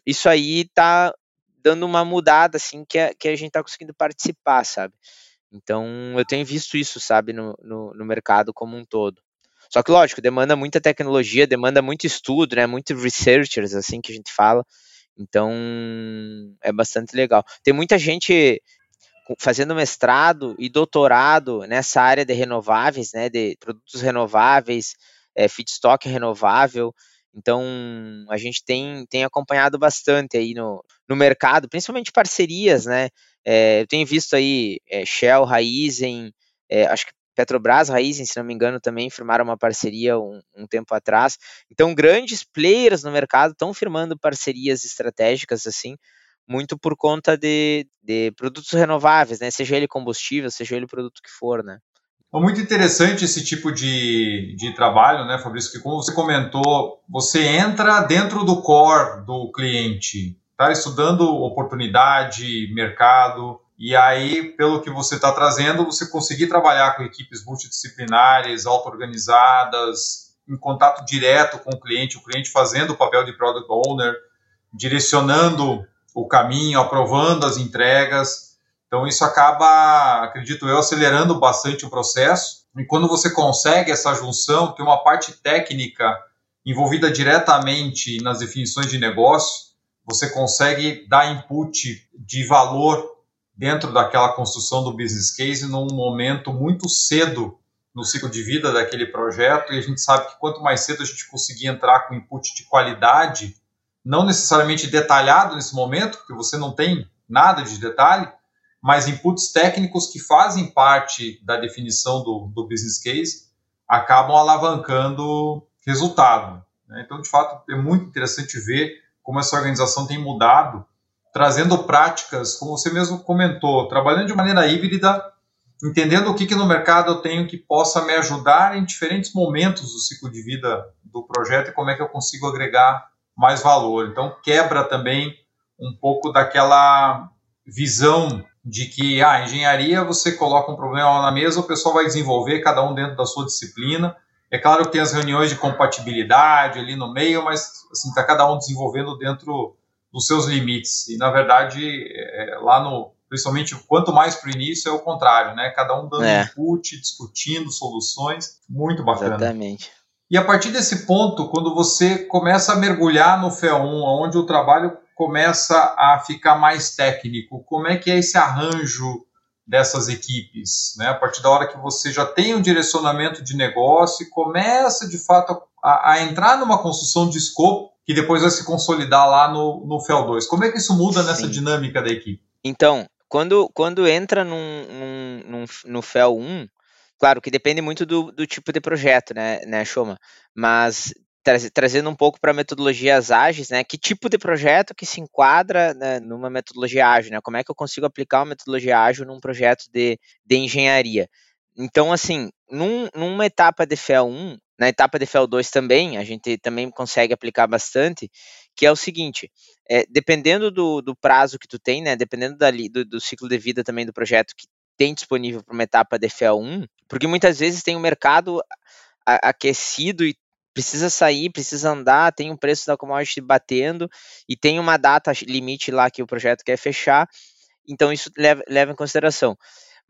isso aí tá dando uma mudada, assim, que a, que a gente tá conseguindo participar, sabe? Então, eu tenho visto isso, sabe, no, no, no mercado como um todo. Só que, lógico, demanda muita tecnologia, demanda muito estudo, né? Muito researchers, assim, que a gente fala. Então, é bastante legal. Tem muita gente fazendo mestrado e doutorado nessa área de renováveis, né? De produtos renováveis, é, feedstock renovável. Então, a gente tem, tem acompanhado bastante aí no, no mercado, principalmente parcerias, né? É, eu tenho visto aí é, Shell, Raizen, é, acho que Petrobras, Raizen, se não me engano, também firmaram uma parceria um, um tempo atrás. Então, grandes players no mercado estão firmando parcerias estratégicas, assim, muito por conta de, de produtos renováveis, né? Seja ele combustível, seja ele produto que for, né? É muito interessante esse tipo de, de trabalho, né, Fabrício? Que como você comentou, você entra dentro do core do cliente, tá estudando oportunidade, mercado, e aí, pelo que você está trazendo, você conseguir trabalhar com equipes multidisciplinares, auto-organizadas, em contato direto com o cliente, o cliente fazendo o papel de product owner, direcionando o caminho, aprovando as entregas. Então isso acaba, acredito eu, acelerando bastante o processo. E quando você consegue essa junção, tem uma parte técnica envolvida diretamente nas definições de negócio, você consegue dar input de valor dentro daquela construção do business case num momento muito cedo no ciclo de vida daquele projeto e a gente sabe que quanto mais cedo a gente conseguir entrar com input de qualidade, não necessariamente detalhado nesse momento, porque você não tem nada de detalhe, mas inputs técnicos que fazem parte da definição do, do business case acabam alavancando resultado. Né? Então, de fato, é muito interessante ver como essa organização tem mudado, trazendo práticas, como você mesmo comentou, trabalhando de maneira híbrida, entendendo o que, que no mercado eu tenho que possa me ajudar em diferentes momentos do ciclo de vida do projeto e como é que eu consigo agregar mais valor. Então, quebra também um pouco daquela visão de que a ah, engenharia você coloca um problema lá na mesa, o pessoal vai desenvolver, cada um dentro da sua disciplina. É claro que tem as reuniões de compatibilidade ali no meio, mas assim está cada um desenvolvendo dentro dos seus limites. E na verdade, é, lá no principalmente quanto mais para o início é o contrário, né? Cada um dando é. input, discutindo soluções, muito bacana. Exatamente. E a partir desse ponto, quando você começa a mergulhar no FEA1, onde o trabalho começa a ficar mais técnico, como é que é esse arranjo dessas equipes? Né? A partir da hora que você já tem um direcionamento de negócio e começa, de fato, a, a entrar numa construção de escopo que depois vai se consolidar lá no, no FEL2. Como é que isso muda nessa Sim. dinâmica da equipe? Então, quando, quando entra num, num, num, no FEL 1, Claro que depende muito do, do tipo de projeto, né, né Shoma? Mas trazendo um pouco para metodologias ágeis, né? Que tipo de projeto que se enquadra né, numa metodologia ágil, né? Como é que eu consigo aplicar uma metodologia ágil num projeto de, de engenharia? Então, assim, num, numa etapa de FEL 1, na etapa de FEL 2 também, a gente também consegue aplicar bastante, que é o seguinte, é, dependendo do, do prazo que tu tem, né? Dependendo dali, do, do ciclo de vida também do projeto que tem disponível para uma etapa DFL1, porque muitas vezes tem o um mercado aquecido e precisa sair, precisa andar, tem um preço da commodity batendo e tem uma data limite lá que o projeto quer fechar, então isso leva, leva em consideração.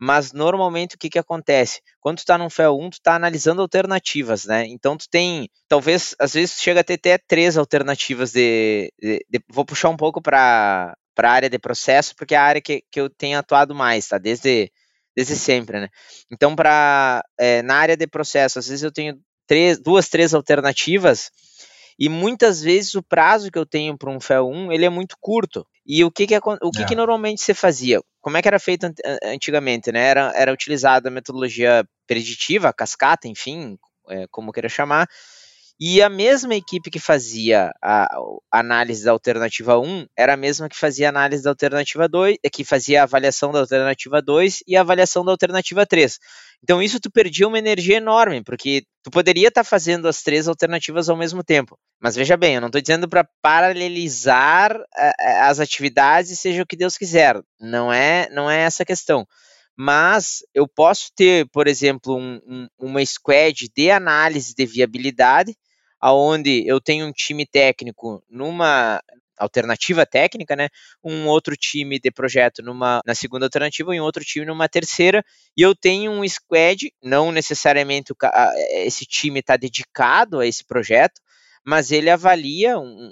Mas normalmente o que, que acontece? Quando tu está num FEL 1, tu está analisando alternativas, né? Então tu tem, talvez, às vezes chega a ter até três alternativas de, de, de vou puxar um pouco para para a área de processo, porque é a área que, que eu tenho atuado mais, tá? Desde desde sempre, né? Então, para é, na área de processo, às vezes eu tenho três, duas, três alternativas e muitas vezes o prazo que eu tenho para um FEL 1 ele é muito curto. E o que que, o que, é. que normalmente você fazia? Como é que era feito antigamente, né? Era, era utilizada a metodologia preditiva, cascata, enfim, é, como queira chamar, e a mesma equipe que fazia a, análise da alternativa 1 era a mesma que fazia a análise da alternativa 2, eh, que fazia a avaliação da alternativa 2 e a avaliação da alternativa 3. Então isso tu perdia uma energia enorme, porque tu poderia estar tá fazendo as três alternativas ao mesmo tempo. Mas veja bem, eu não estou dizendo para paralelizar a, a, as atividades, seja o que Deus quiser. Não é, não é essa a questão mas eu posso ter, por exemplo, um, um, uma squad de análise de viabilidade, aonde eu tenho um time técnico numa alternativa técnica, né? Um outro time de projeto numa na segunda alternativa e um outro time numa terceira, e eu tenho um squad, não necessariamente esse time está dedicado a esse projeto, mas ele avalia um,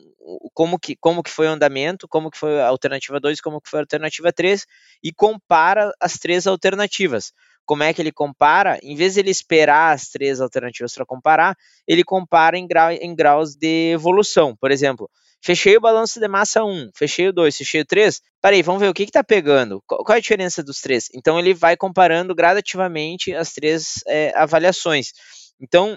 como, que, como que foi o andamento, como que foi a alternativa 2, como que foi a alternativa 3 e compara as três alternativas como é que ele compara? Em vez de ele esperar as três alternativas para comparar, ele compara em, grau, em graus de evolução. Por exemplo, fechei o balanço de massa 1, fechei o 2, fechei o 3. Parei, vamos ver o que está pegando. Qual, qual, é a diferença dos três? Então ele vai comparando gradativamente as três é, avaliações. Então,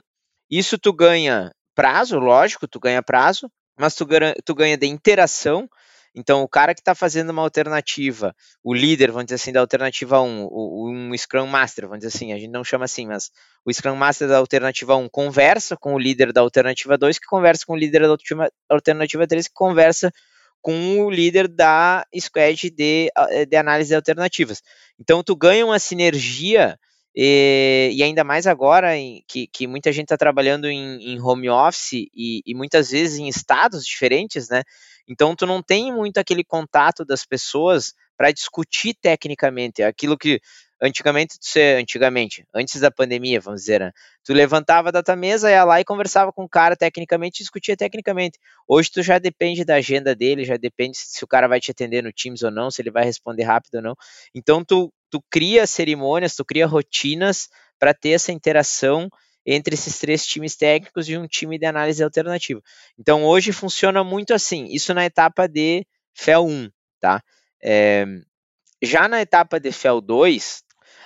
isso tu ganha prazo, lógico, tu ganha prazo, mas tu, tu ganha de interação então, o cara que está fazendo uma alternativa, o líder, vamos dizer assim, da alternativa 1, o, um Scrum Master, vamos dizer assim, a gente não chama assim, mas o Scrum Master da alternativa 1 conversa com o líder da alternativa 2, que conversa com o líder da alternativa 3, que conversa com o líder da squad de, eh, de análise de alternativas. Então, tu ganha uma sinergia E, e, ainda mais agora em, que, que muita gente está trabalhando em, em, home office e, e, muitas vezes em estados diferentes, né? Então tu não tem muito aquele contato das pessoas para discutir tecnicamente aquilo que antigamente tu antigamente, antes da pandemia, vamos dizer, né? tu levantava a data mesa, ia lá e conversava com o cara tecnicamente, discutia tecnicamente. Hoje tu já depende da agenda dele, já depende se o cara vai te atender no Teams ou não, se ele vai responder rápido ou não. Então tu, tu cria cerimônias, tu cria rotinas para ter essa interação entre esses três times técnicos e um time de análise alternativa. Então hoje funciona muito assim, isso na etapa de FEL 1, tá? É, já na etapa de FEL 2,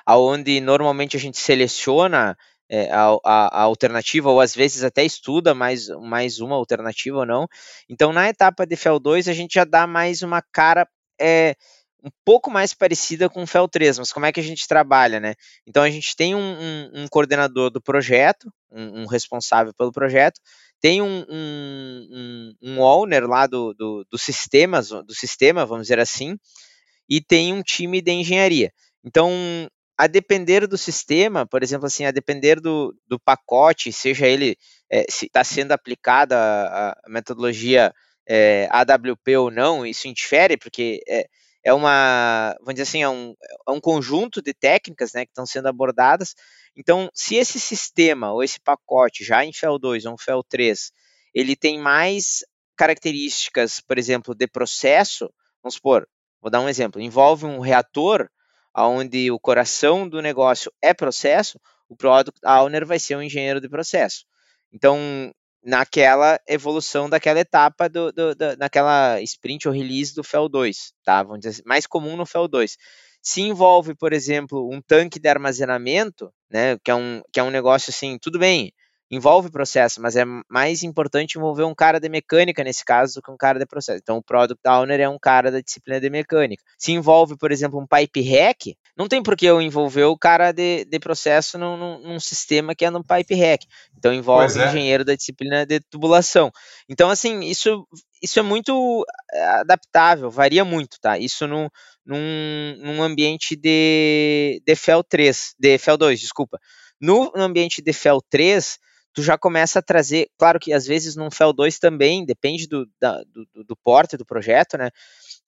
aonde normalmente a gente seleciona é, a, a, a, alternativa, ou às vezes até estuda mais, mais uma alternativa ou não. Então, na etapa de FEL 2, a gente já dá mais uma cara é, um pouco mais parecida com o FEL 3, mas como é que a gente trabalha, né? Então, a gente tem um, um, um coordenador do projeto, um, um, responsável pelo projeto, tem um, um, owner lá do, do, do, sistemas, do sistema, vamos dizer assim, e tem um time de engenharia. Então, a depender do sistema, por exemplo, assim, a depender do, do pacote, seja ele é, se está sendo aplicada a, metodologia é, AWP ou não, isso interfere, porque é, é uma, vamos dizer assim, é um, é um conjunto de técnicas né, que estão sendo abordadas. Então, se esse sistema ou esse pacote, já em FEL 2 ou um FEL 3, ele tem mais características, por exemplo, de processo, vamos supor, vou dar um exemplo, envolve um reator, onde o coração do negócio é processo, o Product Owner vai ser um engenheiro de processo. Então, naquela evolução daquela etapa, do, do, do, naquela sprint ou release do FEL 2, tá? Vamos dizer assim, mais comum no FEL 2. Se envolve, por exemplo, um tanque de armazenamento, né, que é um, que é um negócio assim, tudo bem, envolve processo, mas é mais importante envolver um cara de mecânica nesse caso do que um cara de processo. Então, o Product Owner é um cara da disciplina de mecânica. Se envolve, por exemplo, um pipe hack, não tem por que eu envolver o cara de, de processo num, num, num sistema que é no pipe hack. Então, envolve o é. engenheiro da disciplina de tubulação. Então, assim, isso, isso é muito eh, adaptável, varia muito, tá? Isso no, num, num ambiente de, de FEL 3, de FEL 2, desculpa. No, no ambiente de FEL 3, tu já começa a trazer, claro que às vezes num FEL 2 também, depende do, da, do, do porte do projeto, né?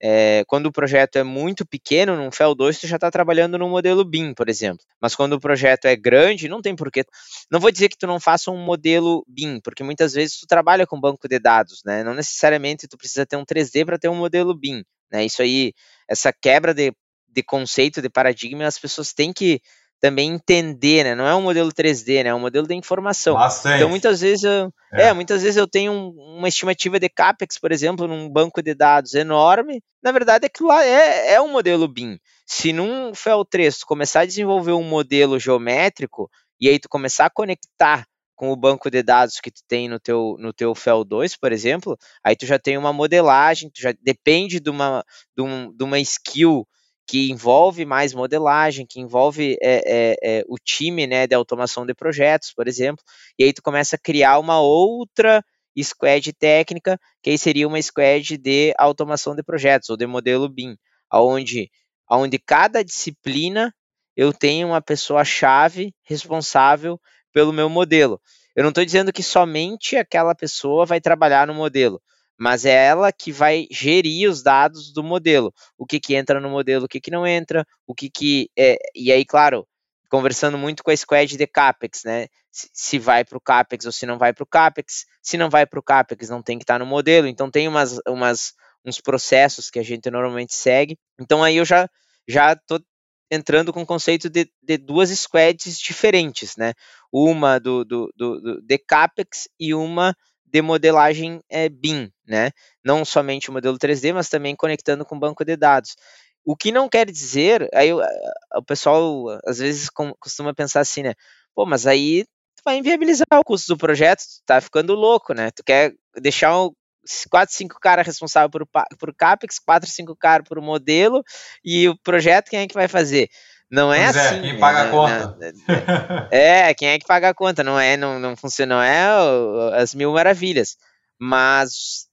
É, quando o projeto é muito pequeno, num FEL 2, tu já está trabalhando no modelo BIM, por exemplo. Mas quando o projeto é grande, não tem porquê. Não vou dizer que tu não faça um modelo BIM, porque muitas vezes tu trabalha com banco de dados, né? Não necessariamente tu precisa ter um 3D para ter um modelo BIM, né? Isso aí, essa quebra de, de conceito, de paradigma, as pessoas têm que também entender, né? Não é um modelo 3D, né? É um modelo de informação. Bastante. Então muitas vezes eu, é. é muitas vezes eu tenho um, uma estimativa de capex, por exemplo, num banco de dados enorme. Na verdade, aquilo lá é, é um modelo BIM. Se num FEL3 tu começar a desenvolver um modelo geométrico e aí tu começar a conectar com o banco de dados que tu tem no teu, no teu FEL2, por exemplo, aí tu já tem uma modelagem, tu já depende de uma, de, um, de uma skill que envolve mais modelagem, que envolve é, é, é, o time né, de automação de projetos, por exemplo, e aí tu começa a criar uma outra squad técnica, que aí seria uma squad de automação de projetos, ou de modelo BIM, onde, onde cada disciplina eu tenho uma pessoa-chave responsável pelo meu modelo. Eu não estou dizendo que somente aquela pessoa vai trabalhar no modelo, mas é ela que vai gerir os dados do modelo, o que que entra no modelo, o que que não entra, o que que é, e aí claro, conversando muito com a squad de capex, né? Se, vai para o capex ou se não vai para o capex, se não vai para o capex não tem que estar tá no modelo, então tem umas, umas uns processos que a gente normalmente segue. Então aí eu já já tô entrando com o conceito de, de duas squads diferentes, né? Uma do, do, do, do de capex e uma de modelagem é, BIM, né? Não somente o modelo 3D, mas também conectando com o banco de dados. O que não quer dizer, aí o pessoal às vezes costuma pensar assim, né? Pô, mas aí tu vai inviabilizar o custo do projeto, tu tá ficando louco, né? Tu quer deixar um, quatro, cinco caras responsáveis por, por CAPEX, quatro, cinco caras por modelo, e o projeto quem é que vai fazer? Não é pois é, assim. É, quem paga a né? conta. é, quem é que paga a conta? Não é, não, não funciona, não é as mil maravilhas. Mas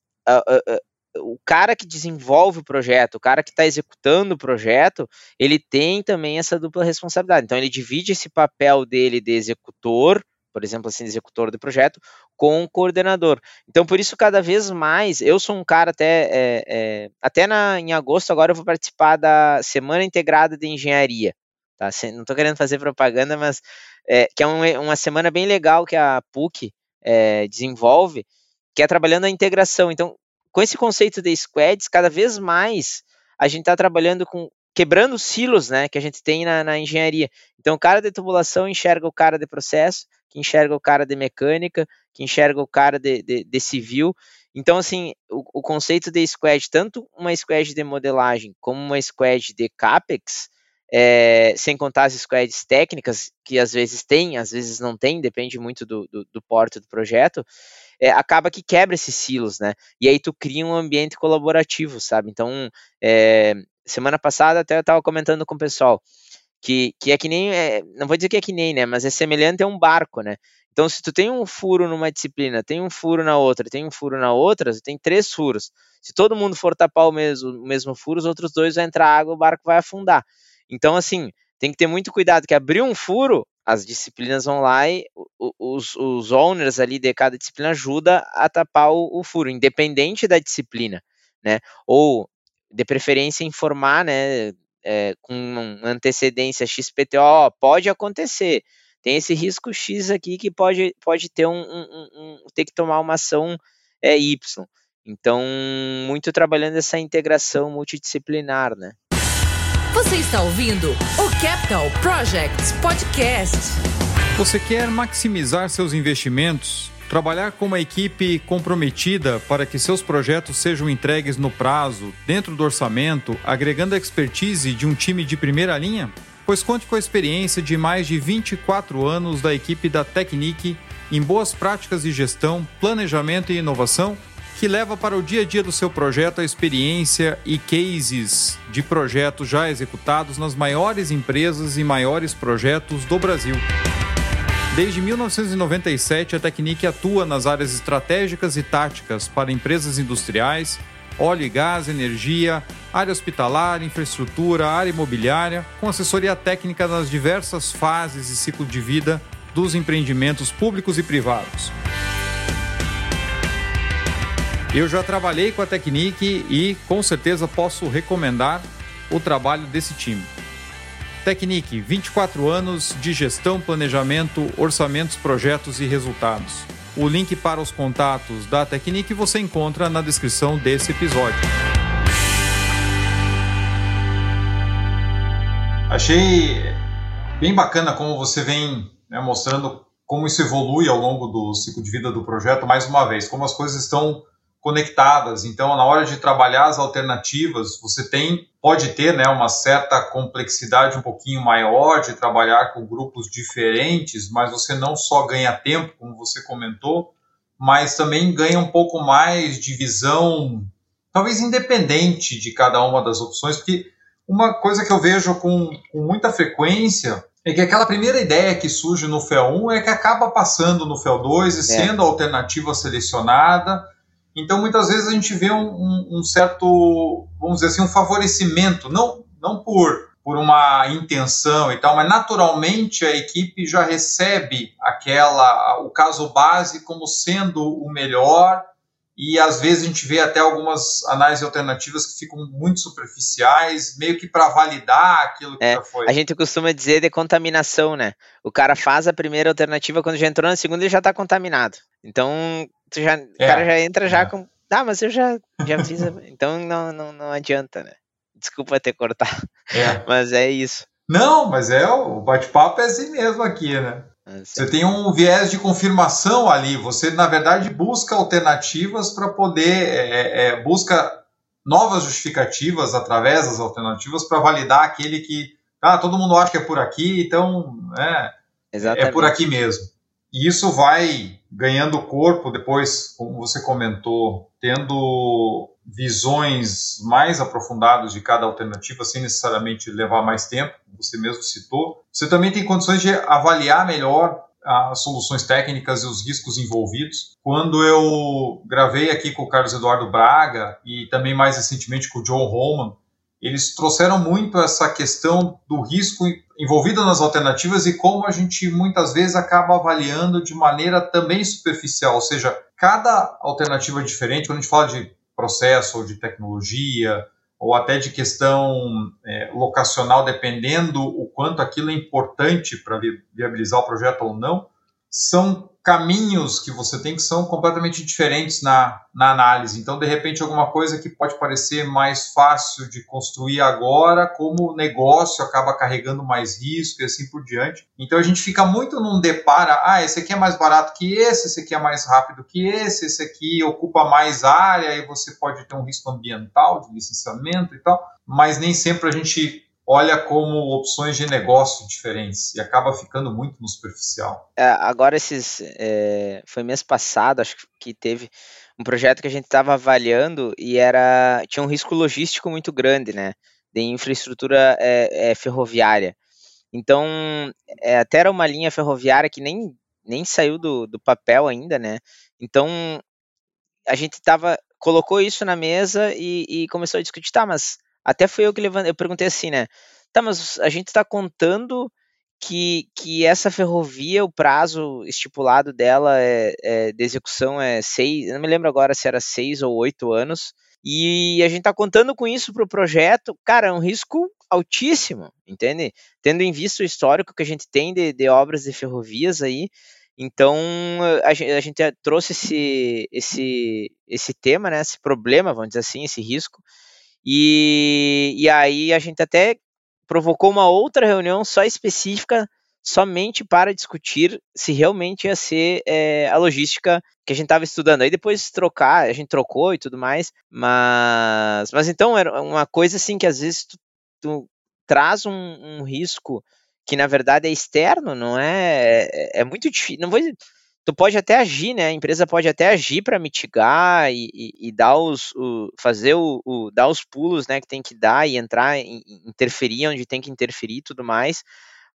o cara que desenvolve o projeto, o cara que está executando o projeto, ele tem também essa dupla responsabilidade. Então ele divide esse papel dele de executor, por exemplo, assim, executor do projeto, com o coordenador. Então, por isso, cada vez mais, eu sou um cara até, é, é, até na, em agosto agora eu vou participar da Semana Integrada de Engenharia. Tá? Não estou querendo fazer propaganda, mas é, que é um, uma semana bem legal que a PUC é, desenvolve, que é trabalhando a integração. Então, com esse conceito de squads, cada vez mais a gente está trabalhando com quebrando silos, né, que a gente tem na, na, engenharia. Então, o cara de tubulação enxerga o cara de processo, que enxerga o cara de mecânica, que enxerga o cara de, de, de civil. Então, assim, o, o, conceito de squad, tanto uma squad de modelagem como uma squad de CAPEX, é, sem contar as squads técnicas, que às vezes tem, às vezes não tem, depende muito do, do, do porto do projeto, é, acaba que quebra esses silos, né? E aí tu cria um ambiente colaborativo, sabe? Então, é, semana passada até eu estava comentando com o pessoal que, que é que nem, é, não vou dizer que é que nem, né? Mas é semelhante a um barco, né? Então, se tu tem um furo numa disciplina, tem um furo na outra, tem um furo na outra, tem três furos. Se todo mundo for tapar o mesmo, o mesmo furo, os outros dois vão entrar água, o barco vai afundar. Então, assim, tem que ter muito cuidado, que abrir um furo, as disciplinas vão lá e os, os owners ali de cada disciplina ajuda a tapar o, o furo, independente da disciplina, né? Ou, de preferência, informar, né, é, com antecedência XPTO, pode acontecer, tem esse risco X aqui que pode, pode ter um, um, um ter que tomar uma ação é, Y. Então, muito trabalhando essa integração multidisciplinar, né? Você está ouvindo o Capital Projects Podcast. Você quer maximizar seus investimentos? Trabalhar com uma equipe comprometida para que seus projetos sejam entregues no prazo, dentro do orçamento, agregando a expertise de um time de primeira linha? Pois conte com a experiência de mais de 24 anos da equipe da Technique em boas práticas de gestão, planejamento e inovação que leva para o dia a dia do seu projeto a experiência e cases de projetos já executados nas maiores empresas e maiores projetos do Brasil. Desde 1997, a Technique atua nas áreas estratégicas e táticas para empresas industriais, óleo e gás, energia, área hospitalar, infraestrutura, área imobiliária, com assessoria técnica nas diversas fases e ciclo de vida dos empreendimentos públicos e privados. Eu já trabalhei com a Technique e com certeza posso recomendar o trabalho desse time. Technique, 24 anos de gestão, planejamento, orçamentos, projetos e resultados. O link para os contatos da Technique você encontra na descrição desse episódio. Achei bem bacana como você vem né, mostrando como isso evolui ao longo do ciclo de vida do projeto, mais uma vez, como as coisas estão conectadas. Então, na hora de trabalhar as alternativas, você tem pode ter, né, uma certa complexidade um pouquinho maior de trabalhar com grupos diferentes, mas você não só ganha tempo, como você comentou, mas também ganha um pouco mais de visão, talvez independente de cada uma das opções, porque uma coisa que eu vejo com, com muita frequência é que aquela primeira ideia que surge no FEL 1 é que acaba passando no FEL 2 e é. sendo a alternativa selecionada então, muitas vezes a gente vê um, um, um certo, vamos dizer assim, um favorecimento, não, não por, por uma intenção e tal, mas naturalmente a equipe já recebe aquela, o caso base como sendo o melhor e às vezes a gente vê até algumas análises alternativas que ficam muito superficiais, meio que para validar aquilo que é, já foi. A gente costuma dizer de contaminação, né? O cara faz a primeira alternativa, quando já entrou na segunda, ele já está contaminado. Então, tu já, é, o cara já entra já é. com. Ah, mas eu já, já fiz. A... (laughs) Então não, não, não adianta, né? Desculpa ter cortado. É. (laughs) Mas é isso. Não, mas é o bate-papo é assim mesmo aqui, né? Ah, você tem um viés de confirmação ali. Você, na verdade, busca alternativas para poder. É, é, é, busca novas justificativas através das alternativas para validar aquele que. Ah, todo mundo acha que é por aqui, então. É, é por aqui mesmo. E isso vai ganhando corpo depois, como você comentou, tendo visões mais aprofundadas de cada alternativa, sem necessariamente levar mais tempo, você mesmo citou. Você também tem condições de avaliar melhor as soluções técnicas e os riscos envolvidos. Quando eu gravei aqui com o Carlos Eduardo Braga e também mais recentemente com o John Holman, eles trouxeram muito essa questão do risco envolvido nas alternativas e como a gente muitas vezes acaba avaliando de maneira também superficial, ou seja, cada alternativa é diferente, quando a gente fala de processo ou de tecnologia, ou até de questão é, locacional, dependendo o quanto aquilo é importante para viabilizar o projeto ou não, são caminhos que você tem que são completamente diferentes na, na análise. Então, de repente, alguma coisa que pode parecer mais fácil de construir agora, como negócio acaba carregando mais risco e assim por diante. Então, a gente fica muito num depara, ah, esse aqui é mais barato que esse, esse aqui é mais rápido que esse, esse aqui ocupa mais área e você pode ter um risco ambiental de licenciamento e tal, mas nem sempre a gente olha como opções de negócio diferentes e acaba ficando muito no superficial. É, agora esses é, foi mês passado, acho que teve um projeto que a gente estava avaliando e era tinha um risco logístico muito grande, né, de infraestrutura é, é ferroviária. Então é, até era uma linha ferroviária que nem nem saiu do, do papel ainda, né? Então a gente tava colocou isso na mesa e, e começou a discutir, tá, mas até foi eu que levantei, eu perguntei assim, né? Tá, mas a gente está contando que, que essa ferrovia, o prazo estipulado dela é, é, de execução é seis, não me lembro agora se era seis ou oito anos, e a gente está contando com isso para o projeto, cara, é um risco altíssimo, entende? Tendo em vista o histórico que a gente tem de, de obras de ferrovias aí, então a gente, a gente trouxe esse, esse, esse tema, né, esse problema, vamos dizer assim, esse risco, e, e aí a gente até provocou uma outra reunião só específica somente para discutir se realmente ia ser é, a logística que a gente estava estudando. Aí depois trocar, a gente trocou e tudo mais, mas, mas então era uma coisa assim que às vezes tu, tu traz um, um, risco que na verdade é externo, não é? É, é muito difícil. Não vou tu pode até agir, né? A empresa pode até agir para mitigar e, e, e, dar os, o, fazer o, o, dar os pulos, né? Que tem que dar e entrar, interferir onde tem que interferir, e tudo mais.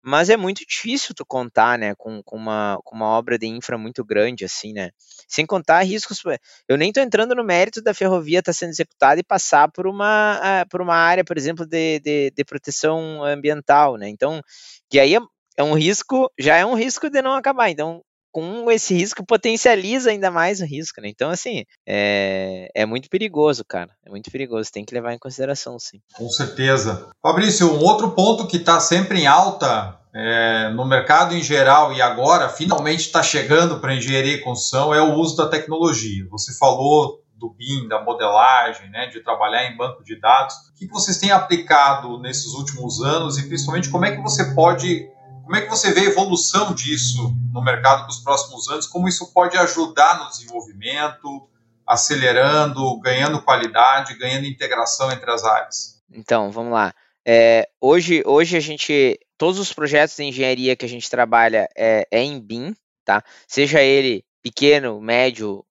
Mas é muito difícil tu contar, né? Com, com, uma, com uma obra de infra muito grande, assim, né? Sem contar riscos. Eu nem tô entrando no mérito da ferrovia estar tá sendo executada e passar por uma, por uma área, por exemplo, de, de, de proteção ambiental, né? Então, que aí é, é um risco, já é um risco de não acabar. Então, com esse risco potencializa ainda mais o risco, né? Então, assim, é, é muito perigoso, cara. É muito perigoso, tem que levar em consideração, sim. Com certeza. Fabrício, um outro ponto que está sempre em alta é, no mercado em geral e agora finalmente está chegando para engenharia e construção é o uso da tecnologia. Você falou do BIM, da modelagem, né, de trabalhar em banco de dados. O que vocês têm aplicado nesses últimos anos e principalmente como é que você pode como é que você vê a evolução disso no mercado para os próximos anos? Como isso pode ajudar no desenvolvimento, acelerando, ganhando qualidade, ganhando integração entre as áreas? Então, vamos lá. É, hoje, hoje a gente, todos os projetos de engenharia que a gente trabalha é, é em BIM, tá? Seja ele pequeno, médio,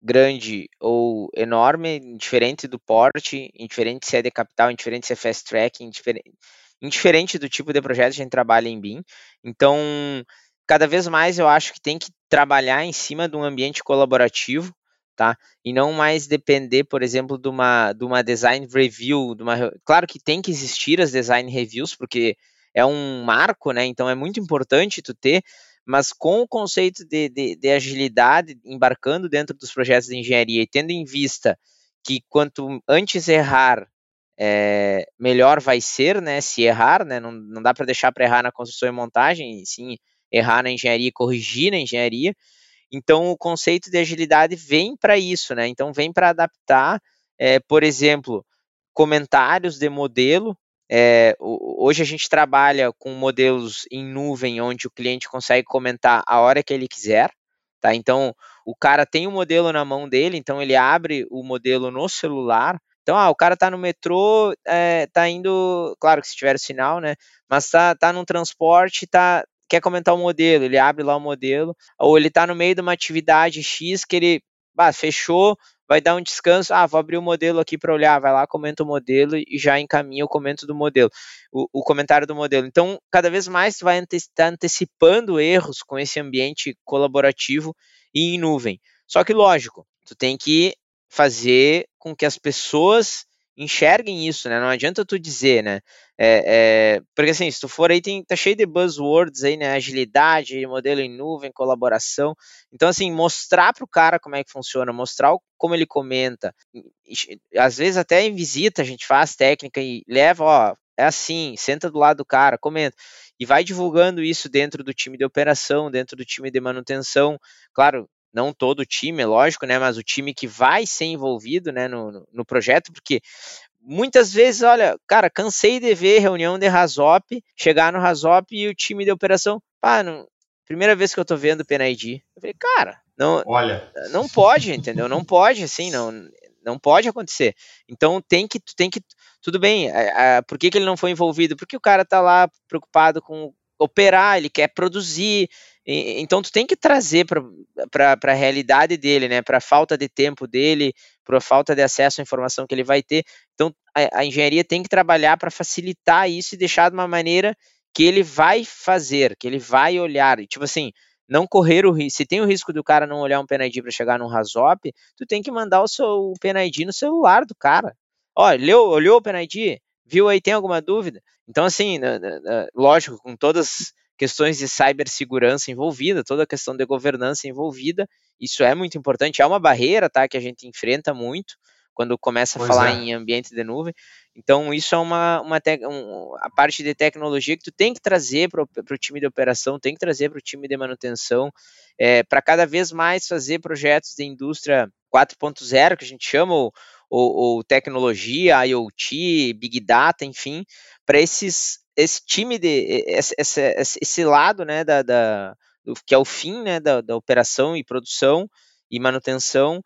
grande ou enorme, indiferente do porte, indiferente se é de capital, indiferente se é fast track, indiferente, indiferente do tipo de projeto, a gente trabalha em BIM. Então, cada vez mais eu acho que tem que trabalhar em cima de um ambiente colaborativo, tá? E não mais depender, por exemplo, de uma, de uma design review, de uma, claro que tem que existir as design reviews, porque é um marco, né? Então é muito importante tu ter, mas com o conceito de, de, de agilidade embarcando dentro dos projetos de engenharia e tendo em vista que quanto antes errar, é, melhor vai ser, né, se errar, né, não, não dá para deixar para errar na construção e montagem, e sim errar na engenharia e corrigir na engenharia. Então, o conceito de agilidade vem para isso, né? Então, vem para adaptar, é, por exemplo, comentários de modelo. É, hoje a gente trabalha com modelos em nuvem, onde o cliente consegue comentar a hora que ele quiser. Tá? Então, o cara tem o um modelo na mão dele, então ele abre o modelo no celular, então, ah, o cara tá no metrô, é, tá indo, claro que se tiver sinal, né? Mas tá, tá num transporte, tá, quer comentar o modelo, ele abre lá o modelo, ou ele tá no meio de uma atividade X que ele bah, fechou, vai dar um descanso, ah, vou abrir o modelo aqui para olhar, vai lá, comenta o modelo e já encaminha o comento do modelo, o, o comentário do modelo. Então, cada vez mais tu vai estar tá antecipando erros com esse ambiente colaborativo e em nuvem. Só que, lógico, tu tem que fazer com que as pessoas enxerguem isso, né? Não adianta tu dizer, né? É, é, porque assim, se tu for aí, tem, tá cheio de buzzwords aí, né? Agilidade, modelo em nuvem, colaboração. Então, assim, mostrar para o cara como é que funciona, mostrar o, como ele comenta. Às vezes até em visita a gente faz técnica e leva, ó, é assim, senta do lado do cara, comenta. E vai divulgando isso dentro do time de operação, dentro do time de manutenção. Claro, não todo o time, é lógico, né, mas o time que vai ser envolvido, né, no, no projeto, porque muitas vezes, olha, cara, cansei de ver reunião de Razop, chegar no Razop e o time de operação, pá, não, primeira vez que eu tô vendo o PNID. Eu falei, cara, não, olha, não pode, entendeu? Não pode, assim, não, não pode acontecer. Então tem que, tem que, tudo bem. A, a, por que, que ele não foi envolvido? Porque o cara tá lá preocupado com operar, ele quer produzir, então tu tem que trazer para a realidade dele, né? Para a falta de tempo dele, para a falta de acesso à informação que ele vai ter. Então a, a engenharia tem que trabalhar para facilitar isso e deixar de uma maneira que ele vai fazer, que ele vai olhar. E, tipo assim, não correr o risco. Se tem o risco do cara não olhar um PNID para chegar num Razop, tu tem que mandar o seu PNID no celular do cara. Ó, leu, olhou o PNID? Viu aí, tem alguma dúvida? Então, assim, lógico, com todas questões de cibersegurança envolvida, toda a questão de governança envolvida. Isso é muito importante, é uma barreira, tá, que a gente enfrenta muito quando começa a pois falar é. em ambiente de nuvem. Então, isso é uma, uma um, a parte de tecnologia que tu tem que trazer para o time de operação, tem que trazer para o time de manutenção, é, para cada vez mais fazer projetos de indústria 4.0, que a gente chama, ou, ou, ou tecnologia, IoT, Big Data, enfim, para esses esse time de esse, esse, esse lado né da, da do, que é o fim né da, da, operação e produção e manutenção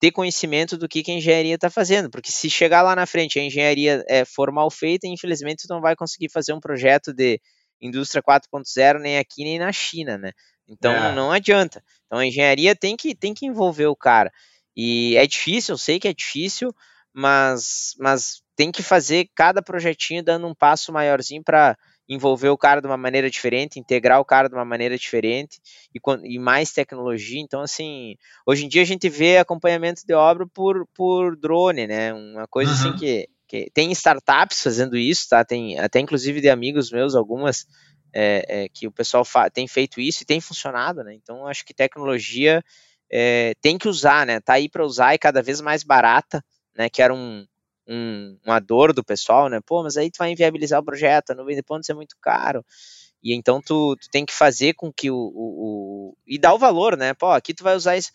ter conhecimento do que, que a engenharia está fazendo porque se chegar lá na frente a engenharia é formal feita infelizmente não vai conseguir fazer um projeto de indústria 4.0 nem aqui nem na China né? Então é. não adianta. Então a engenharia tem que tem que envolver o cara. E é difícil eu sei que é difícil mas mas tem que fazer cada projetinho dando um passo maiorzinho para envolver o cara de uma maneira diferente, integrar o cara de uma maneira diferente e, e, mais tecnologia. Então, assim, hoje em dia a gente vê acompanhamento de obra por, por drone, né? Uma coisa assim uhum. assim que, que, tem startups fazendo isso, tá? Tem até inclusive de amigos meus, algumas é, é, que o pessoal tem feito isso e tem funcionado, né? Então, acho que tecnologia é, tem que usar, né? Tá aí para usar e cada vez mais barata, né? Que era um um, uma dor do pessoal, né? Pô, mas aí tu vai inviabilizar o projeto, a nuvem de pontos é muito caro. E então tu, tu tem que fazer com que o, o, o, E dar o valor, né? Pô, aqui tu vai usar isso.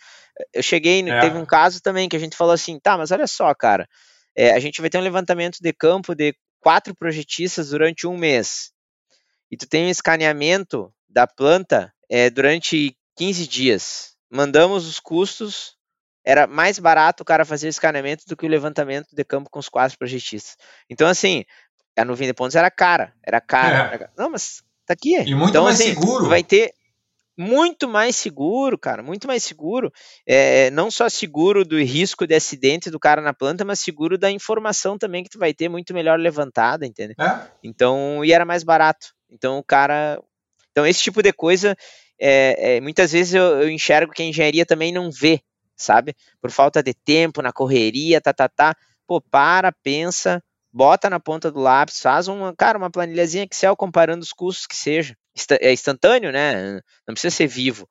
Eu cheguei, é. teve um caso também que a gente falou assim, tá, mas olha só, cara, é, a gente vai ter um levantamento de campo de quatro projetistas durante um mês. E tu tem um escaneamento da planta é, durante 15 dias. Mandamos os custos era mais barato o cara fazer o escaneamento do que o levantamento de campo com os quatro projetistas. Então, assim, a nuvem de pontos era cara, era cara. É. Era... Não, mas tá aqui. E muito então, mais assim, seguro. Vai ter muito mais seguro, cara, muito mais seguro. É, não só seguro do risco de acidente do cara na planta, mas seguro da informação também que tu vai ter muito melhor levantada, entendeu? É. Então, e era mais barato. Então, o cara. Então, esse tipo de coisa, é, é muitas vezes eu, eu enxergo que a engenharia também não vê sabe? Por falta de tempo, na correria, tá, tá, tá. Pô, para, pensa, bota na ponta do lápis, faz uma, cara, uma planilhazinha Excel comparando os custos que seja. É instantâneo, né? Não precisa ser vivo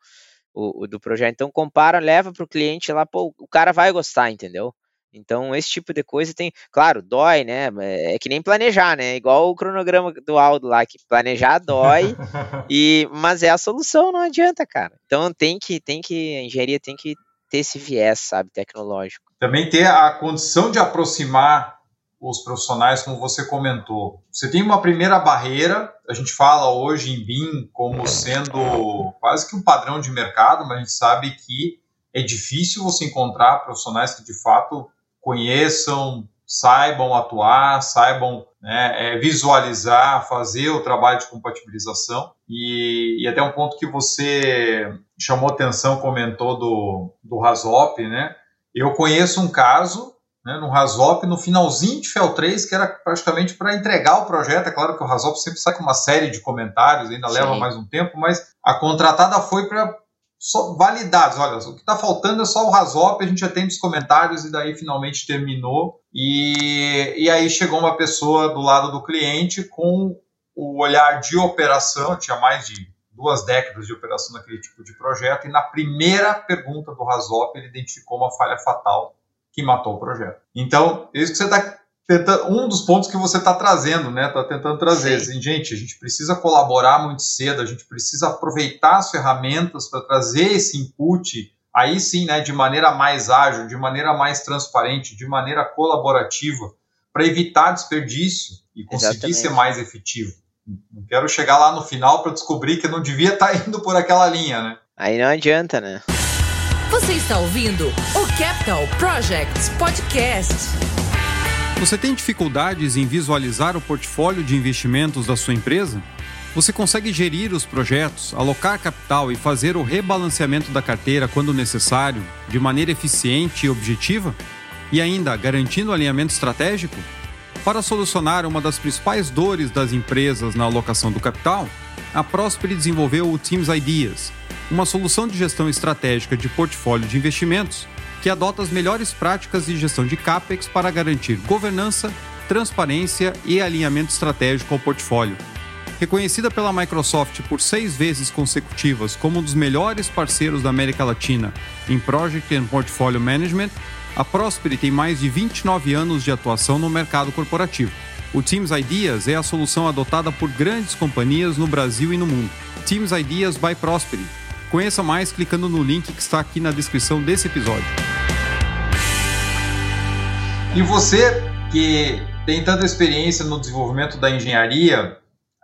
o, o do projeto. Então compara, leva para o cliente lá, pô, o cara vai gostar, entendeu? Então, esse tipo de coisa tem, claro, dói, né? É, é que nem planejar, né? Igual o cronograma do Aldo lá, que planejar dói, (laughs) e mas é a solução, não adianta, cara. Então tem que, tem que, a engenharia tem que ter esse viés, sabe, tecnológico. Também ter a condição de aproximar os profissionais, como você comentou. Você tem uma primeira barreira, a gente fala hoje em BIM como sendo quase que um padrão de mercado, mas a gente sabe que é difícil você encontrar profissionais que de fato conheçam, saibam atuar, saibam né, é, visualizar, fazer o trabalho de compatibilização. E, e, até um ponto que você chamou atenção, comentou do, do Rasop, né? Eu conheço um caso, né, no Rasop, no finalzinho de FEL 3, que era praticamente para entregar o projeto. É claro que o Rasop sempre sai com uma série de comentários, ainda Sim. leva mais um tempo, mas a contratada foi para validados. Olha, o que está faltando é só o Rasop, a gente já tem os comentários e daí finalmente terminou. E, e aí chegou uma pessoa do lado do cliente com o olhar de operação, tinha mais de duas décadas de operação naquele tipo de projeto, e na primeira pergunta do Rasop ele identificou uma falha fatal que matou o projeto. Então, isso que você está tentando, um dos pontos que você está trazendo, né? Está tentando trazer. Assim, gente, a gente precisa colaborar muito cedo, a gente precisa aproveitar as ferramentas para trazer esse input, aí sim, né, de maneira mais ágil, de maneira mais transparente, de maneira colaborativa, para evitar desperdício e conseguir Exatamente. ser mais efetivo. Não quero chegar lá no final para descobrir que não devia estar tá (laughs) indo por aquela linha, né? Aí não adianta, né? Você está ouvindo o Capital Projects Podcast. Você tem dificuldades em visualizar o portfólio de investimentos da sua empresa? Você consegue gerir os projetos, alocar capital e fazer o rebalanceamento da carteira quando necessário, de maneira eficiente e objetiva? E ainda garantindo alinhamento estratégico? Para solucionar uma das principais dores das empresas na alocação do capital, a Prosper desenvolveu o Teams Ideas, uma solução de gestão estratégica de portfólio de investimentos que adota as melhores práticas de gestão de CAPEX para garantir governança, transparência e alinhamento estratégico ao portfólio. Reconhecida pela Microsoft por seis vezes consecutivas como um dos melhores parceiros da América Latina em Project and Portfolio Management, a Prosper tem mais de 29 anos de atuação no mercado corporativo. O Teams Ideas é a solução adotada por grandes companhias no Brasil e no mundo. Teams Ideas by Prosperity. Conheça mais clicando no link que está aqui na descrição desse episódio. E você que tem tanta experiência no desenvolvimento da engenharia,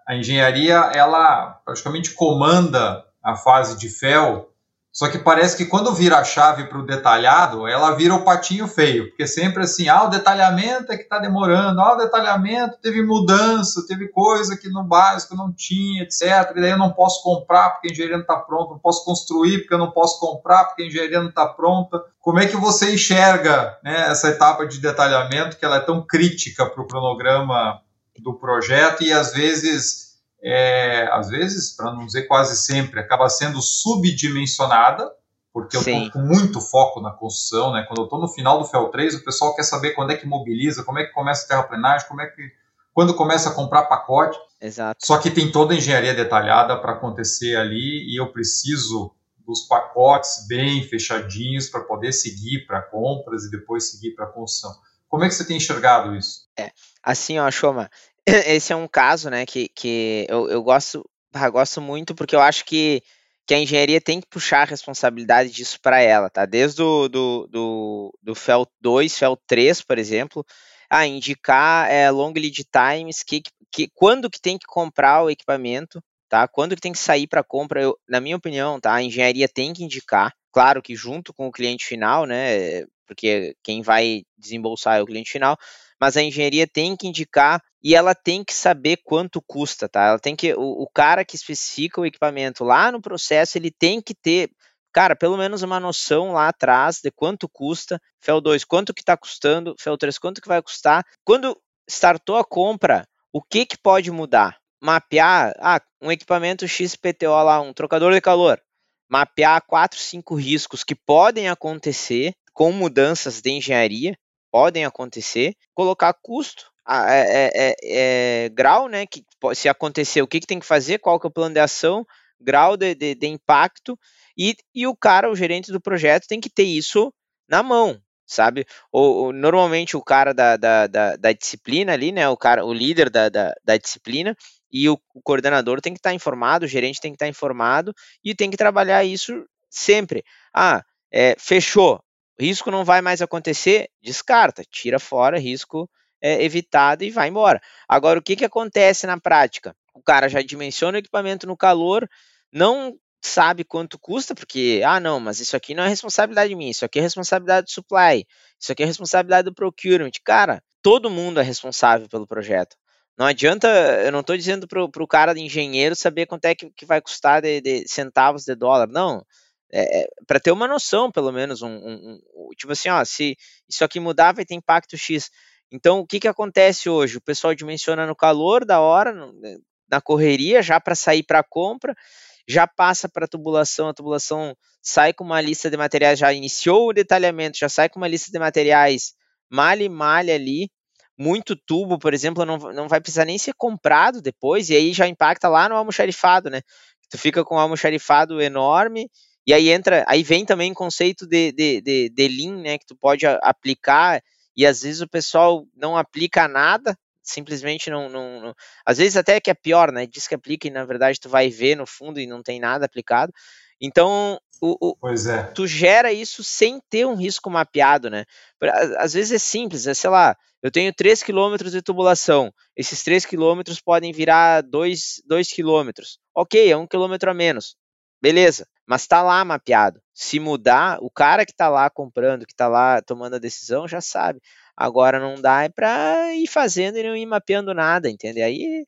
a engenharia ela praticamente comanda a fase de FEL só que parece que quando vira a chave para o detalhado, ela vira o patinho feio, porque sempre assim, ah, o detalhamento é que está demorando, ah, o detalhamento teve mudança, teve coisa que no básico não tinha, etc. E daí eu não posso comprar porque a engenharia não está pronta, não posso construir porque eu não posso comprar porque a engenharia não está pronta. Como é que você enxerga né, essa etapa de detalhamento que ela é tão crítica para o cronograma do projeto e às vezes é, às vezes, para não dizer quase sempre, acaba sendo subdimensionada, porque eu estou com muito foco na construção, né? Quando eu estou no final do FEL 3, o pessoal quer saber quando é que mobiliza, como é que começa a terraplenagem, como é que quando começa a comprar pacote. Exato. Só que tem toda a engenharia detalhada para acontecer ali e eu preciso dos pacotes bem fechadinhos para poder seguir para compras e depois seguir para construção. Como é que você tem enxergado isso? É, assim, ó, Choma, (laughs) esse é um caso, né, que, que eu, eu gosto, eu gosto muito porque eu acho que, que a engenharia tem que puxar a responsabilidade disso para ela, tá? Desde o do, do, do FEL 2, FEL 3, por exemplo, a indicar é, long lead times, que, que, quando que tem que comprar o equipamento, tá? Quando que tem que sair para compra, eu, na minha opinião, tá? A engenharia tem que indicar, claro que junto com o cliente final, né? Porque quem vai desembolsar é o cliente final, mas a engenharia tem que indicar e ela tem que saber quanto custa, tá? Ela tem que o, o cara que especifica o equipamento lá no processo, ele tem que ter cara, pelo menos uma noção lá atrás de quanto custa, FEL 2, quanto que está custando, FEL 3, quanto que vai custar. Quando startou a compra, o que que pode mudar? Mapear, ah, um equipamento XPTO lá, um trocador de calor. Mapear quatro, cinco riscos que podem acontecer com mudanças de engenharia podem acontecer, colocar custo, é, é, é, grau, né? Que se acontecer, o que, que tem que fazer, qual que é o plano de ação, grau de, de, de impacto, e, e o cara, o gerente do projeto, tem que ter isso na mão, sabe? Ou, ou, normalmente o cara da, da, da, da, disciplina ali, né? O cara, o líder da, da, da disciplina e o, o, coordenador tem que estar informado, o gerente tem que estar informado e tem que trabalhar isso sempre. Ah, é, fechou risco não vai mais acontecer, descarta, tira fora, risco é, evitado e vai embora. Agora, o que, que acontece na prática? O cara já dimensiona o equipamento no calor, não sabe quanto custa, porque, ah, não, mas isso aqui não é responsabilidade minha, isso aqui é responsabilidade do supply, isso aqui é responsabilidade do procurement. Cara, todo mundo é responsável pelo projeto. Não adianta, eu não estou dizendo para o cara de engenheiro saber quanto é que, que vai custar de, de centavos de dólar, não É, é para ter uma noção, pelo menos, um, um, um, tipo assim, ó, se isso aqui mudar, vai ter impacto X. Então, o que, que acontece hoje? O pessoal dimensiona no calor da hora, no, né, na correria, já para sair para compra, já passa para a tubulação, a tubulação sai com uma lista de materiais, já iniciou o detalhamento, já sai com uma lista de materiais malha e malha ali, muito tubo, por exemplo, não, não vai precisar nem ser comprado depois, e aí já impacta lá no almoxarifado, né? Tu fica com um almoxarifado enorme, e aí entra, aí vem também o conceito de, de, de, de Lean, né? Que tu pode aplicar, e às vezes o pessoal não aplica nada, simplesmente não, não, não, Às vezes até que é pior, né? Diz que aplica e na verdade tu vai ver no fundo e não tem nada aplicado. Então, o, o, é. tu gera isso sem ter um risco mapeado, né? Às vezes é simples, é, sei lá, eu tenho 3 km de tubulação, esses 3 km podem virar 2, 2 km. Ok, é um quilômetro a menos. Beleza, mas está lá mapeado. Se mudar, o cara que está lá comprando, que está lá tomando a decisão, já sabe. Agora não dá é para ir fazendo e não ir mapeando nada, entende? Aí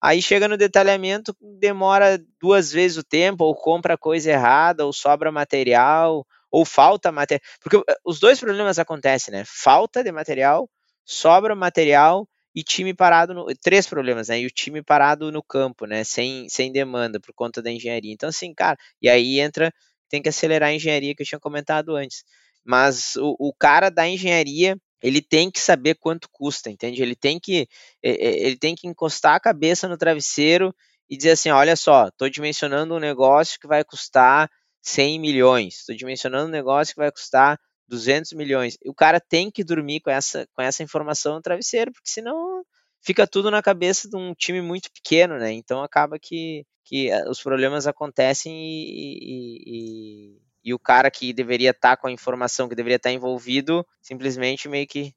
Aí chega no detalhamento, demora duas vezes o tempo, ou compra coisa errada, ou sobra material, ou falta material. Porque eh, os dois problemas acontecem, né? Falta de material, sobra material e time parado no. Três problemas, né? E o time parado no campo, né? Sem, sem demanda por conta da engenharia. Então, assim, cara, e aí entra, tem que acelerar a engenharia que eu tinha comentado antes. Mas o, o cara da engenharia ele tem que saber quanto custa, entende? Ele tem que ele tem que encostar a cabeça no travesseiro e dizer assim, olha só, estou dimensionando um negócio que vai custar 100 milhões, estou dimensionando um negócio que vai custar 200 milhões. E o cara tem que dormir com essa com essa informação no travesseiro, porque senão fica tudo na cabeça de um time muito pequeno, né? Então acaba que, que eh, os problemas acontecem e, e, e o cara que deveria estar tá com a informação, que deveria estar tá envolvido, simplesmente meio que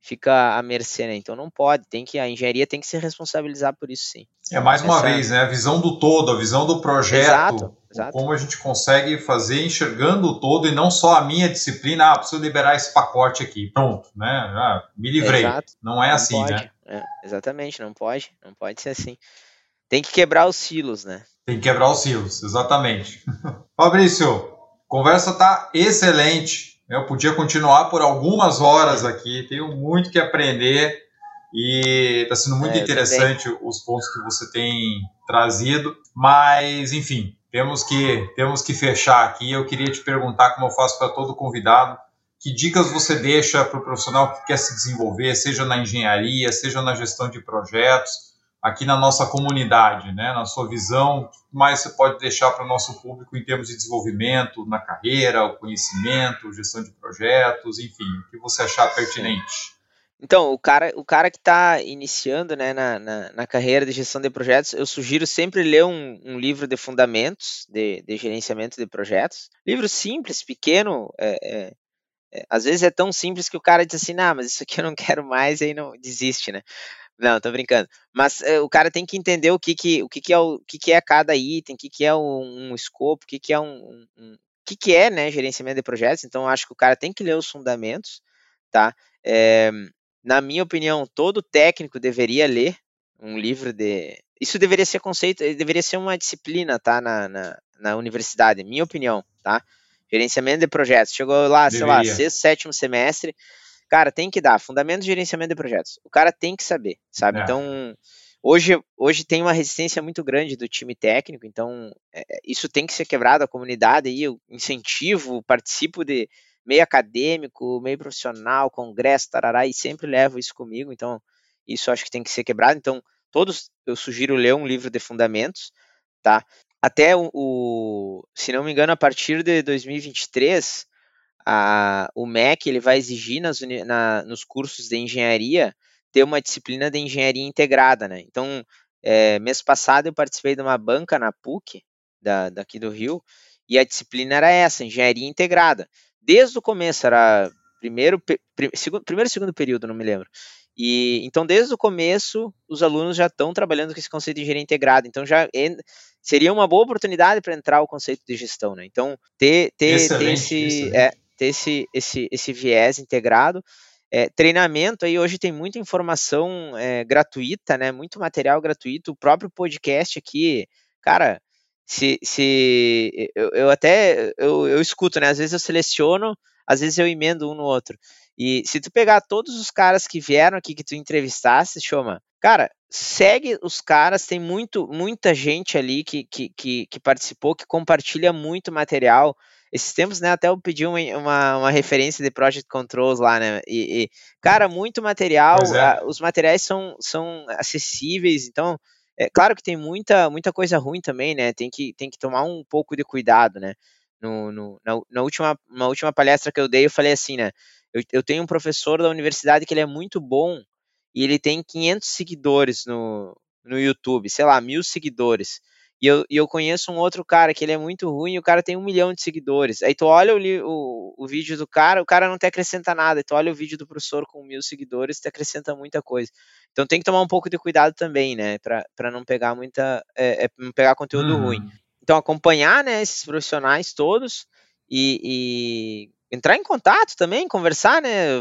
fica à mercê, né? Então não pode, tem que a engenharia tem que se responsabilizar por isso sim. É mais uma Essa... vez, né? A visão do todo, a visão do projeto, exato, exato. como a gente consegue fazer enxergando o todo e não só a minha disciplina, ah, preciso liberar esse pacote aqui, pronto, né? Ah, me livrei. Exato. Não é não assim, pode. né? É, exatamente, não pode, não pode ser assim. Tem que quebrar os silos, né? Tem que quebrar os silos, exatamente. (laughs) Fabrício, Conversa tá excelente. Eu podia continuar por algumas horas aqui. Tenho muito que aprender e está sendo muito é, interessante também. os pontos que você tem trazido. Mas, enfim, temos que temos que fechar aqui. Eu queria te perguntar, como eu faço para todo convidado, que dicas você deixa para o profissional que quer se desenvolver, seja na engenharia, seja na gestão de projetos, aqui na nossa comunidade, né? Na sua visão, o que mais você pode deixar para o nosso público em termos de desenvolvimento na carreira, o conhecimento, gestão de projetos, enfim, o que você achar pertinente? Então, o cara, o cara que está iniciando né, na, na, na, carreira de gestão de projetos, eu sugiro sempre ler um, um livro de fundamentos de, de, gerenciamento de projetos. Livro simples, pequeno, é, é, é, às vezes é tão simples que o cara diz assim, ah, mas isso aqui eu não (laughs) quero mais, aí não desiste, né? Não, tô brincando. Mas é, o cara tem que entender o que que, o que, que é o, o que, que é cada item, o que, que é um, um escopo, o que, que é um, um, o que, que é, né, gerenciamento de projetos. Então, acho que o cara tem que ler os fundamentos, tá? É, na minha opinião, todo técnico deveria ler um livro de. Isso deveria ser conceito, deveria ser uma disciplina, tá? Na, na, na universidade, minha opinião, tá? Gerenciamento de projetos. Chegou lá, deveria. sei lá, sexto, sétimo semestre Cara, tem que dar. Fundamento de gerenciamento de projetos. O cara tem que saber, sabe? É. Então, hoje, hoje tem uma resistência muito grande do time técnico, então é, é, isso tem que ser quebrado. A comunidade aí, eu incentivo, participo de meio acadêmico, meio profissional, congresso, tarará, e sempre levo isso comigo, então isso acho que tem que ser quebrado. Então, todos, eu sugiro ler um livro de fundamentos, tá? Até o, o se não me engano, a partir de 2023, a, o MEC ele vai exigir nas, na, nos cursos de engenharia ter uma disciplina de engenharia integrada, né? Então, é, mês passado eu participei de uma banca na PUC, da, daqui do Rio, e a disciplina era essa, engenharia integrada. Desde o começo, era primeiro, segundo, primeiro segundo período, não me lembro. E então, desde o começo, os alunos já estão trabalhando com esse conceito de engenharia integrada. Então, já seria uma boa oportunidade para entrar o conceito de gestão, né? Então, ter, ter, ter esse, é, ter esse, esse, esse viés integrado. É, treinamento aí hoje tem muita informação é, gratuita, né? Muito material gratuito. O próprio podcast aqui, cara, se, se eu, eu até eu, eu escuto, né? Às vezes eu seleciono, às vezes eu emendo um no outro. E se tu pegar todos os caras que vieram aqui que tu entrevistasse, Choma, cara, segue os caras, tem muito, muita gente ali que, que, que, que participou, que compartilha muito material. Esses tempos, né, até eu pedi uma, uma, uma referência de Project Controls lá, né, e, e cara, muito material, é. os materiais são, são acessíveis, então, é claro que tem muita, muita coisa ruim também, né? Tem que, tem que tomar um pouco de cuidado, né? No, no na, na, última, na última palestra que eu dei, eu falei assim, né? Eu, eu tenho um professor da universidade que ele é muito bom e ele tem 500 seguidores no, no YouTube, sei lá, mil seguidores. E eu, e eu conheço um outro cara que ele é muito ruim e o cara tem um milhão de seguidores. Aí tu olha o, o, o vídeo do cara, o cara não te acrescenta nada. Aí tu olha o vídeo do professor com mil seguidores, te acrescenta muita coisa. Então tem que tomar um pouco de cuidado também, né? Para não pegar muita. É, é, não pegar conteúdo uhum. ruim. Então acompanhar né, esses profissionais todos e, e entrar em contato também, conversar, né?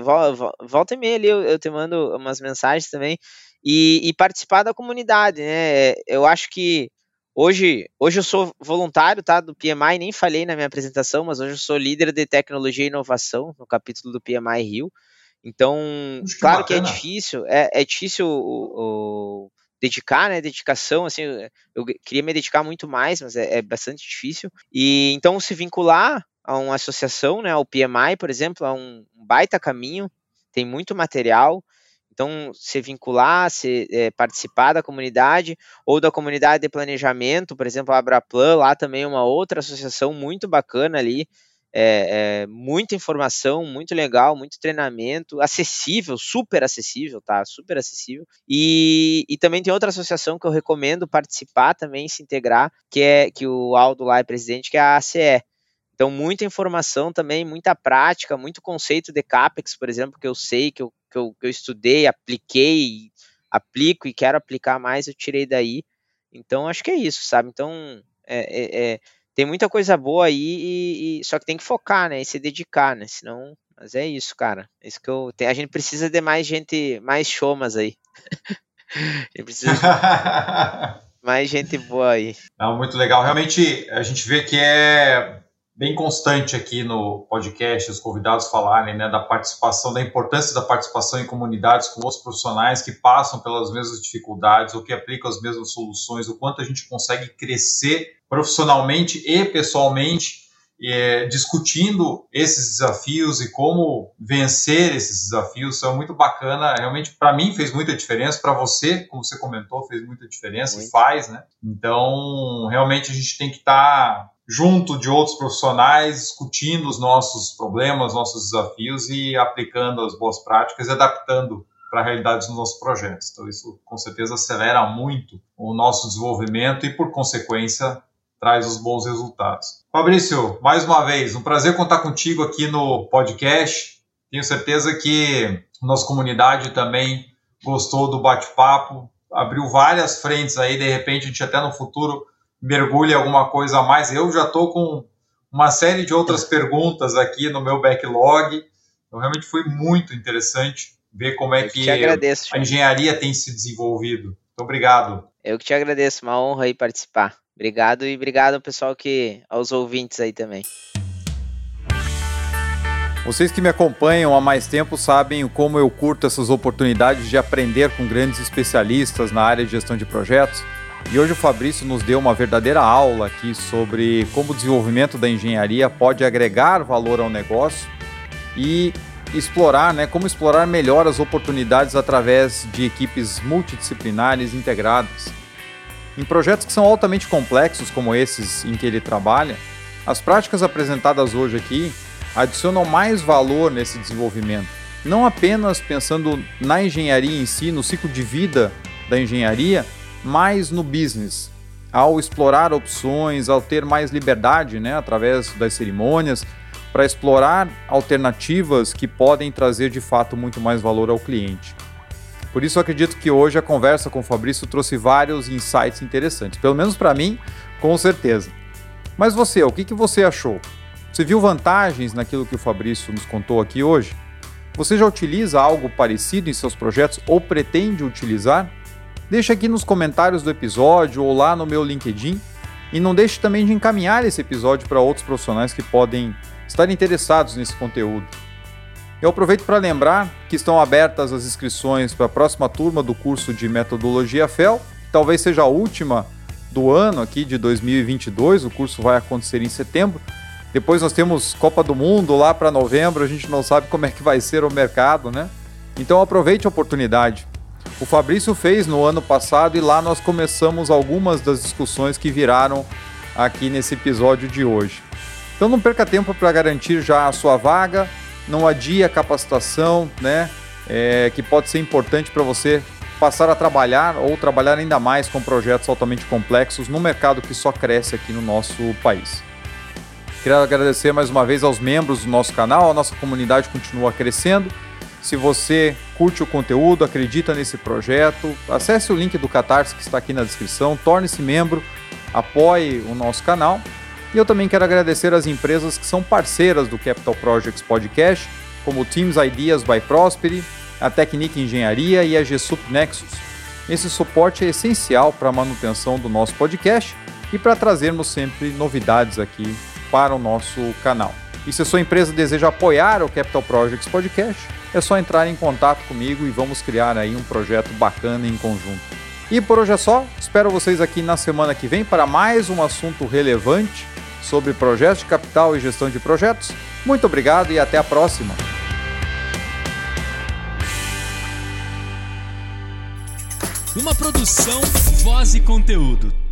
Volta e meia ali, eu, eu te mando umas mensagens também. E, e, participar da comunidade, né? Eu acho que Hoje, hoje eu sou voluntário tá, do PMI, nem falei na minha apresentação, mas hoje eu sou líder de tecnologia e inovação no capítulo do PMI Rio. Então, que claro bacana. que é difícil, é, é difícil o, o, dedicar, né? Dedicação, assim, eu queria me dedicar muito mais, mas é, é bastante difícil. E então se vincular a uma associação, né? Ao PMI, por exemplo, é um baita caminho, tem muito material. Então, se vincular, se é, participar da comunidade ou da comunidade de planejamento, por exemplo, a Abraplan, lá também é uma outra associação muito bacana ali, é, é, muita informação, muito legal, muito treinamento, acessível, super acessível, tá? Super acessível. E, e também tem outra associação que eu recomendo participar também, se integrar, que é que o Aldo lá é presidente, que é a ACE. Então, muita informação também, muita prática, muito conceito de CAPEX, por exemplo, que eu sei, que eu que eu, que eu estudei, apliquei, aplico e quero aplicar mais, eu tirei daí. Então, acho que é isso, sabe? Então, é, é, é, tem muita coisa boa aí, e, e, só que tem que focar, né? E se dedicar, né? Senão, mas é isso, cara. É isso que eu, tem, a gente precisa de mais gente, mais chomas aí. (laughs) a gente precisa de (laughs) mais gente boa aí. Não, muito legal. Realmente, a gente vê que é bem constante aqui no podcast, os convidados falarem né, da participação, da importância da participação em comunidades com outros profissionais que passam pelas mesmas dificuldades ou que aplicam as mesmas soluções, o quanto a gente consegue crescer profissionalmente e pessoalmente, é, discutindo esses desafios e como vencer esses desafios. Isso é muito bacana, realmente para mim fez muita diferença, para você, como você comentou, fez muita diferença muito. e faz, né? Então, realmente a gente tem que estar tá junto de outros profissionais, discutindo os nossos problemas, nossos desafios e aplicando as boas práticas e adaptando para a realidade dos nossos projetos. Então, isso com certeza acelera muito o nosso desenvolvimento e, por consequência, traz os bons resultados. Fabrício, mais uma vez, um prazer contar contigo aqui no podcast. Tenho certeza que nossa comunidade também gostou do bate-papo, abriu várias frentes aí, de repente a gente até no futuro mergulhe alguma coisa a mais. Eu já estou com uma série de outras perguntas aqui no meu backlog. Então, realmente foi muito interessante ver como é que agradeço, a engenharia tem se desenvolvido. Muito obrigado. Eu que te agradeço, uma honra aí participar. Obrigado e obrigado ao pessoal que aos ouvintes aí também. Vocês que me acompanham há mais tempo sabem como eu curto essas oportunidades de aprender com grandes especialistas na área de gestão de projetos. E hoje o Fabrício nos deu uma verdadeira aula aqui sobre como o desenvolvimento da engenharia pode agregar valor ao negócio e explorar, né, como explorar melhor as oportunidades através de equipes multidisciplinares integradas. Em projetos que são altamente complexos como esses em que ele trabalha, as práticas apresentadas hoje aqui adicionam mais valor nesse desenvolvimento, não apenas pensando na engenharia em si, no ciclo de vida da engenharia, mais no business, ao explorar opções, ao ter mais liberdade, né, através das cerimônias, para explorar alternativas que podem trazer de fato muito mais valor ao cliente. Por isso, acredito que hoje a conversa com o Fabrício trouxe vários insights interessantes, pelo menos para mim, com certeza. Mas você, o que, que você achou? Você viu vantagens naquilo que o Fabrício nos contou aqui hoje? Você já utiliza algo parecido em seus projetos ou pretende utilizar? Deixa aqui nos comentários do episódio ou lá no meu LinkedIn. E não deixe também de encaminhar esse episódio para outros profissionais que podem estar interessados nesse conteúdo. Eu aproveito para lembrar que estão abertas as inscrições para a próxima turma do curso de Metodologia FEL, que talvez seja a última do ano aqui de 2022, o curso vai acontecer em setembro. Depois nós temos Copa do Mundo lá para novembro, a gente não sabe como é que vai ser o mercado, né? Então aproveite a oportunidade. O Fabrício fez no ano passado e lá nós começamos algumas das discussões que viraram aqui nesse episódio de hoje. Então não perca tempo para garantir já a sua vaga não adia a capacitação, né? É, que pode ser importante para você passar a trabalhar ou trabalhar ainda mais com projetos altamente complexos no mercado que só cresce aqui no nosso país. Queria agradecer mais uma vez aos membros do nosso canal, a nossa comunidade continua crescendo. Se você curte o conteúdo, acredita nesse projeto, acesse o link do Catarse que está aqui na descrição, torne-se membro, apoie o nosso canal e eu também quero agradecer as empresas que são parceiras do Capital Projects Podcast, como o Teams Ideas by Prosperity, a Technique Engenharia e a GSUP Nexus. Esse suporte é essencial para a manutenção do nosso podcast e para trazermos sempre novidades aqui para o nosso canal. E se a sua empresa deseja apoiar o Capital Projects Podcast, é só entrar em contato comigo e vamos criar aí um projeto bacana em conjunto. E por hoje é só, espero vocês aqui na semana que vem para mais um assunto relevante sobre projetos de capital e gestão de projetos. Muito obrigado e até a próxima. Uma produção, voz e conteúdo.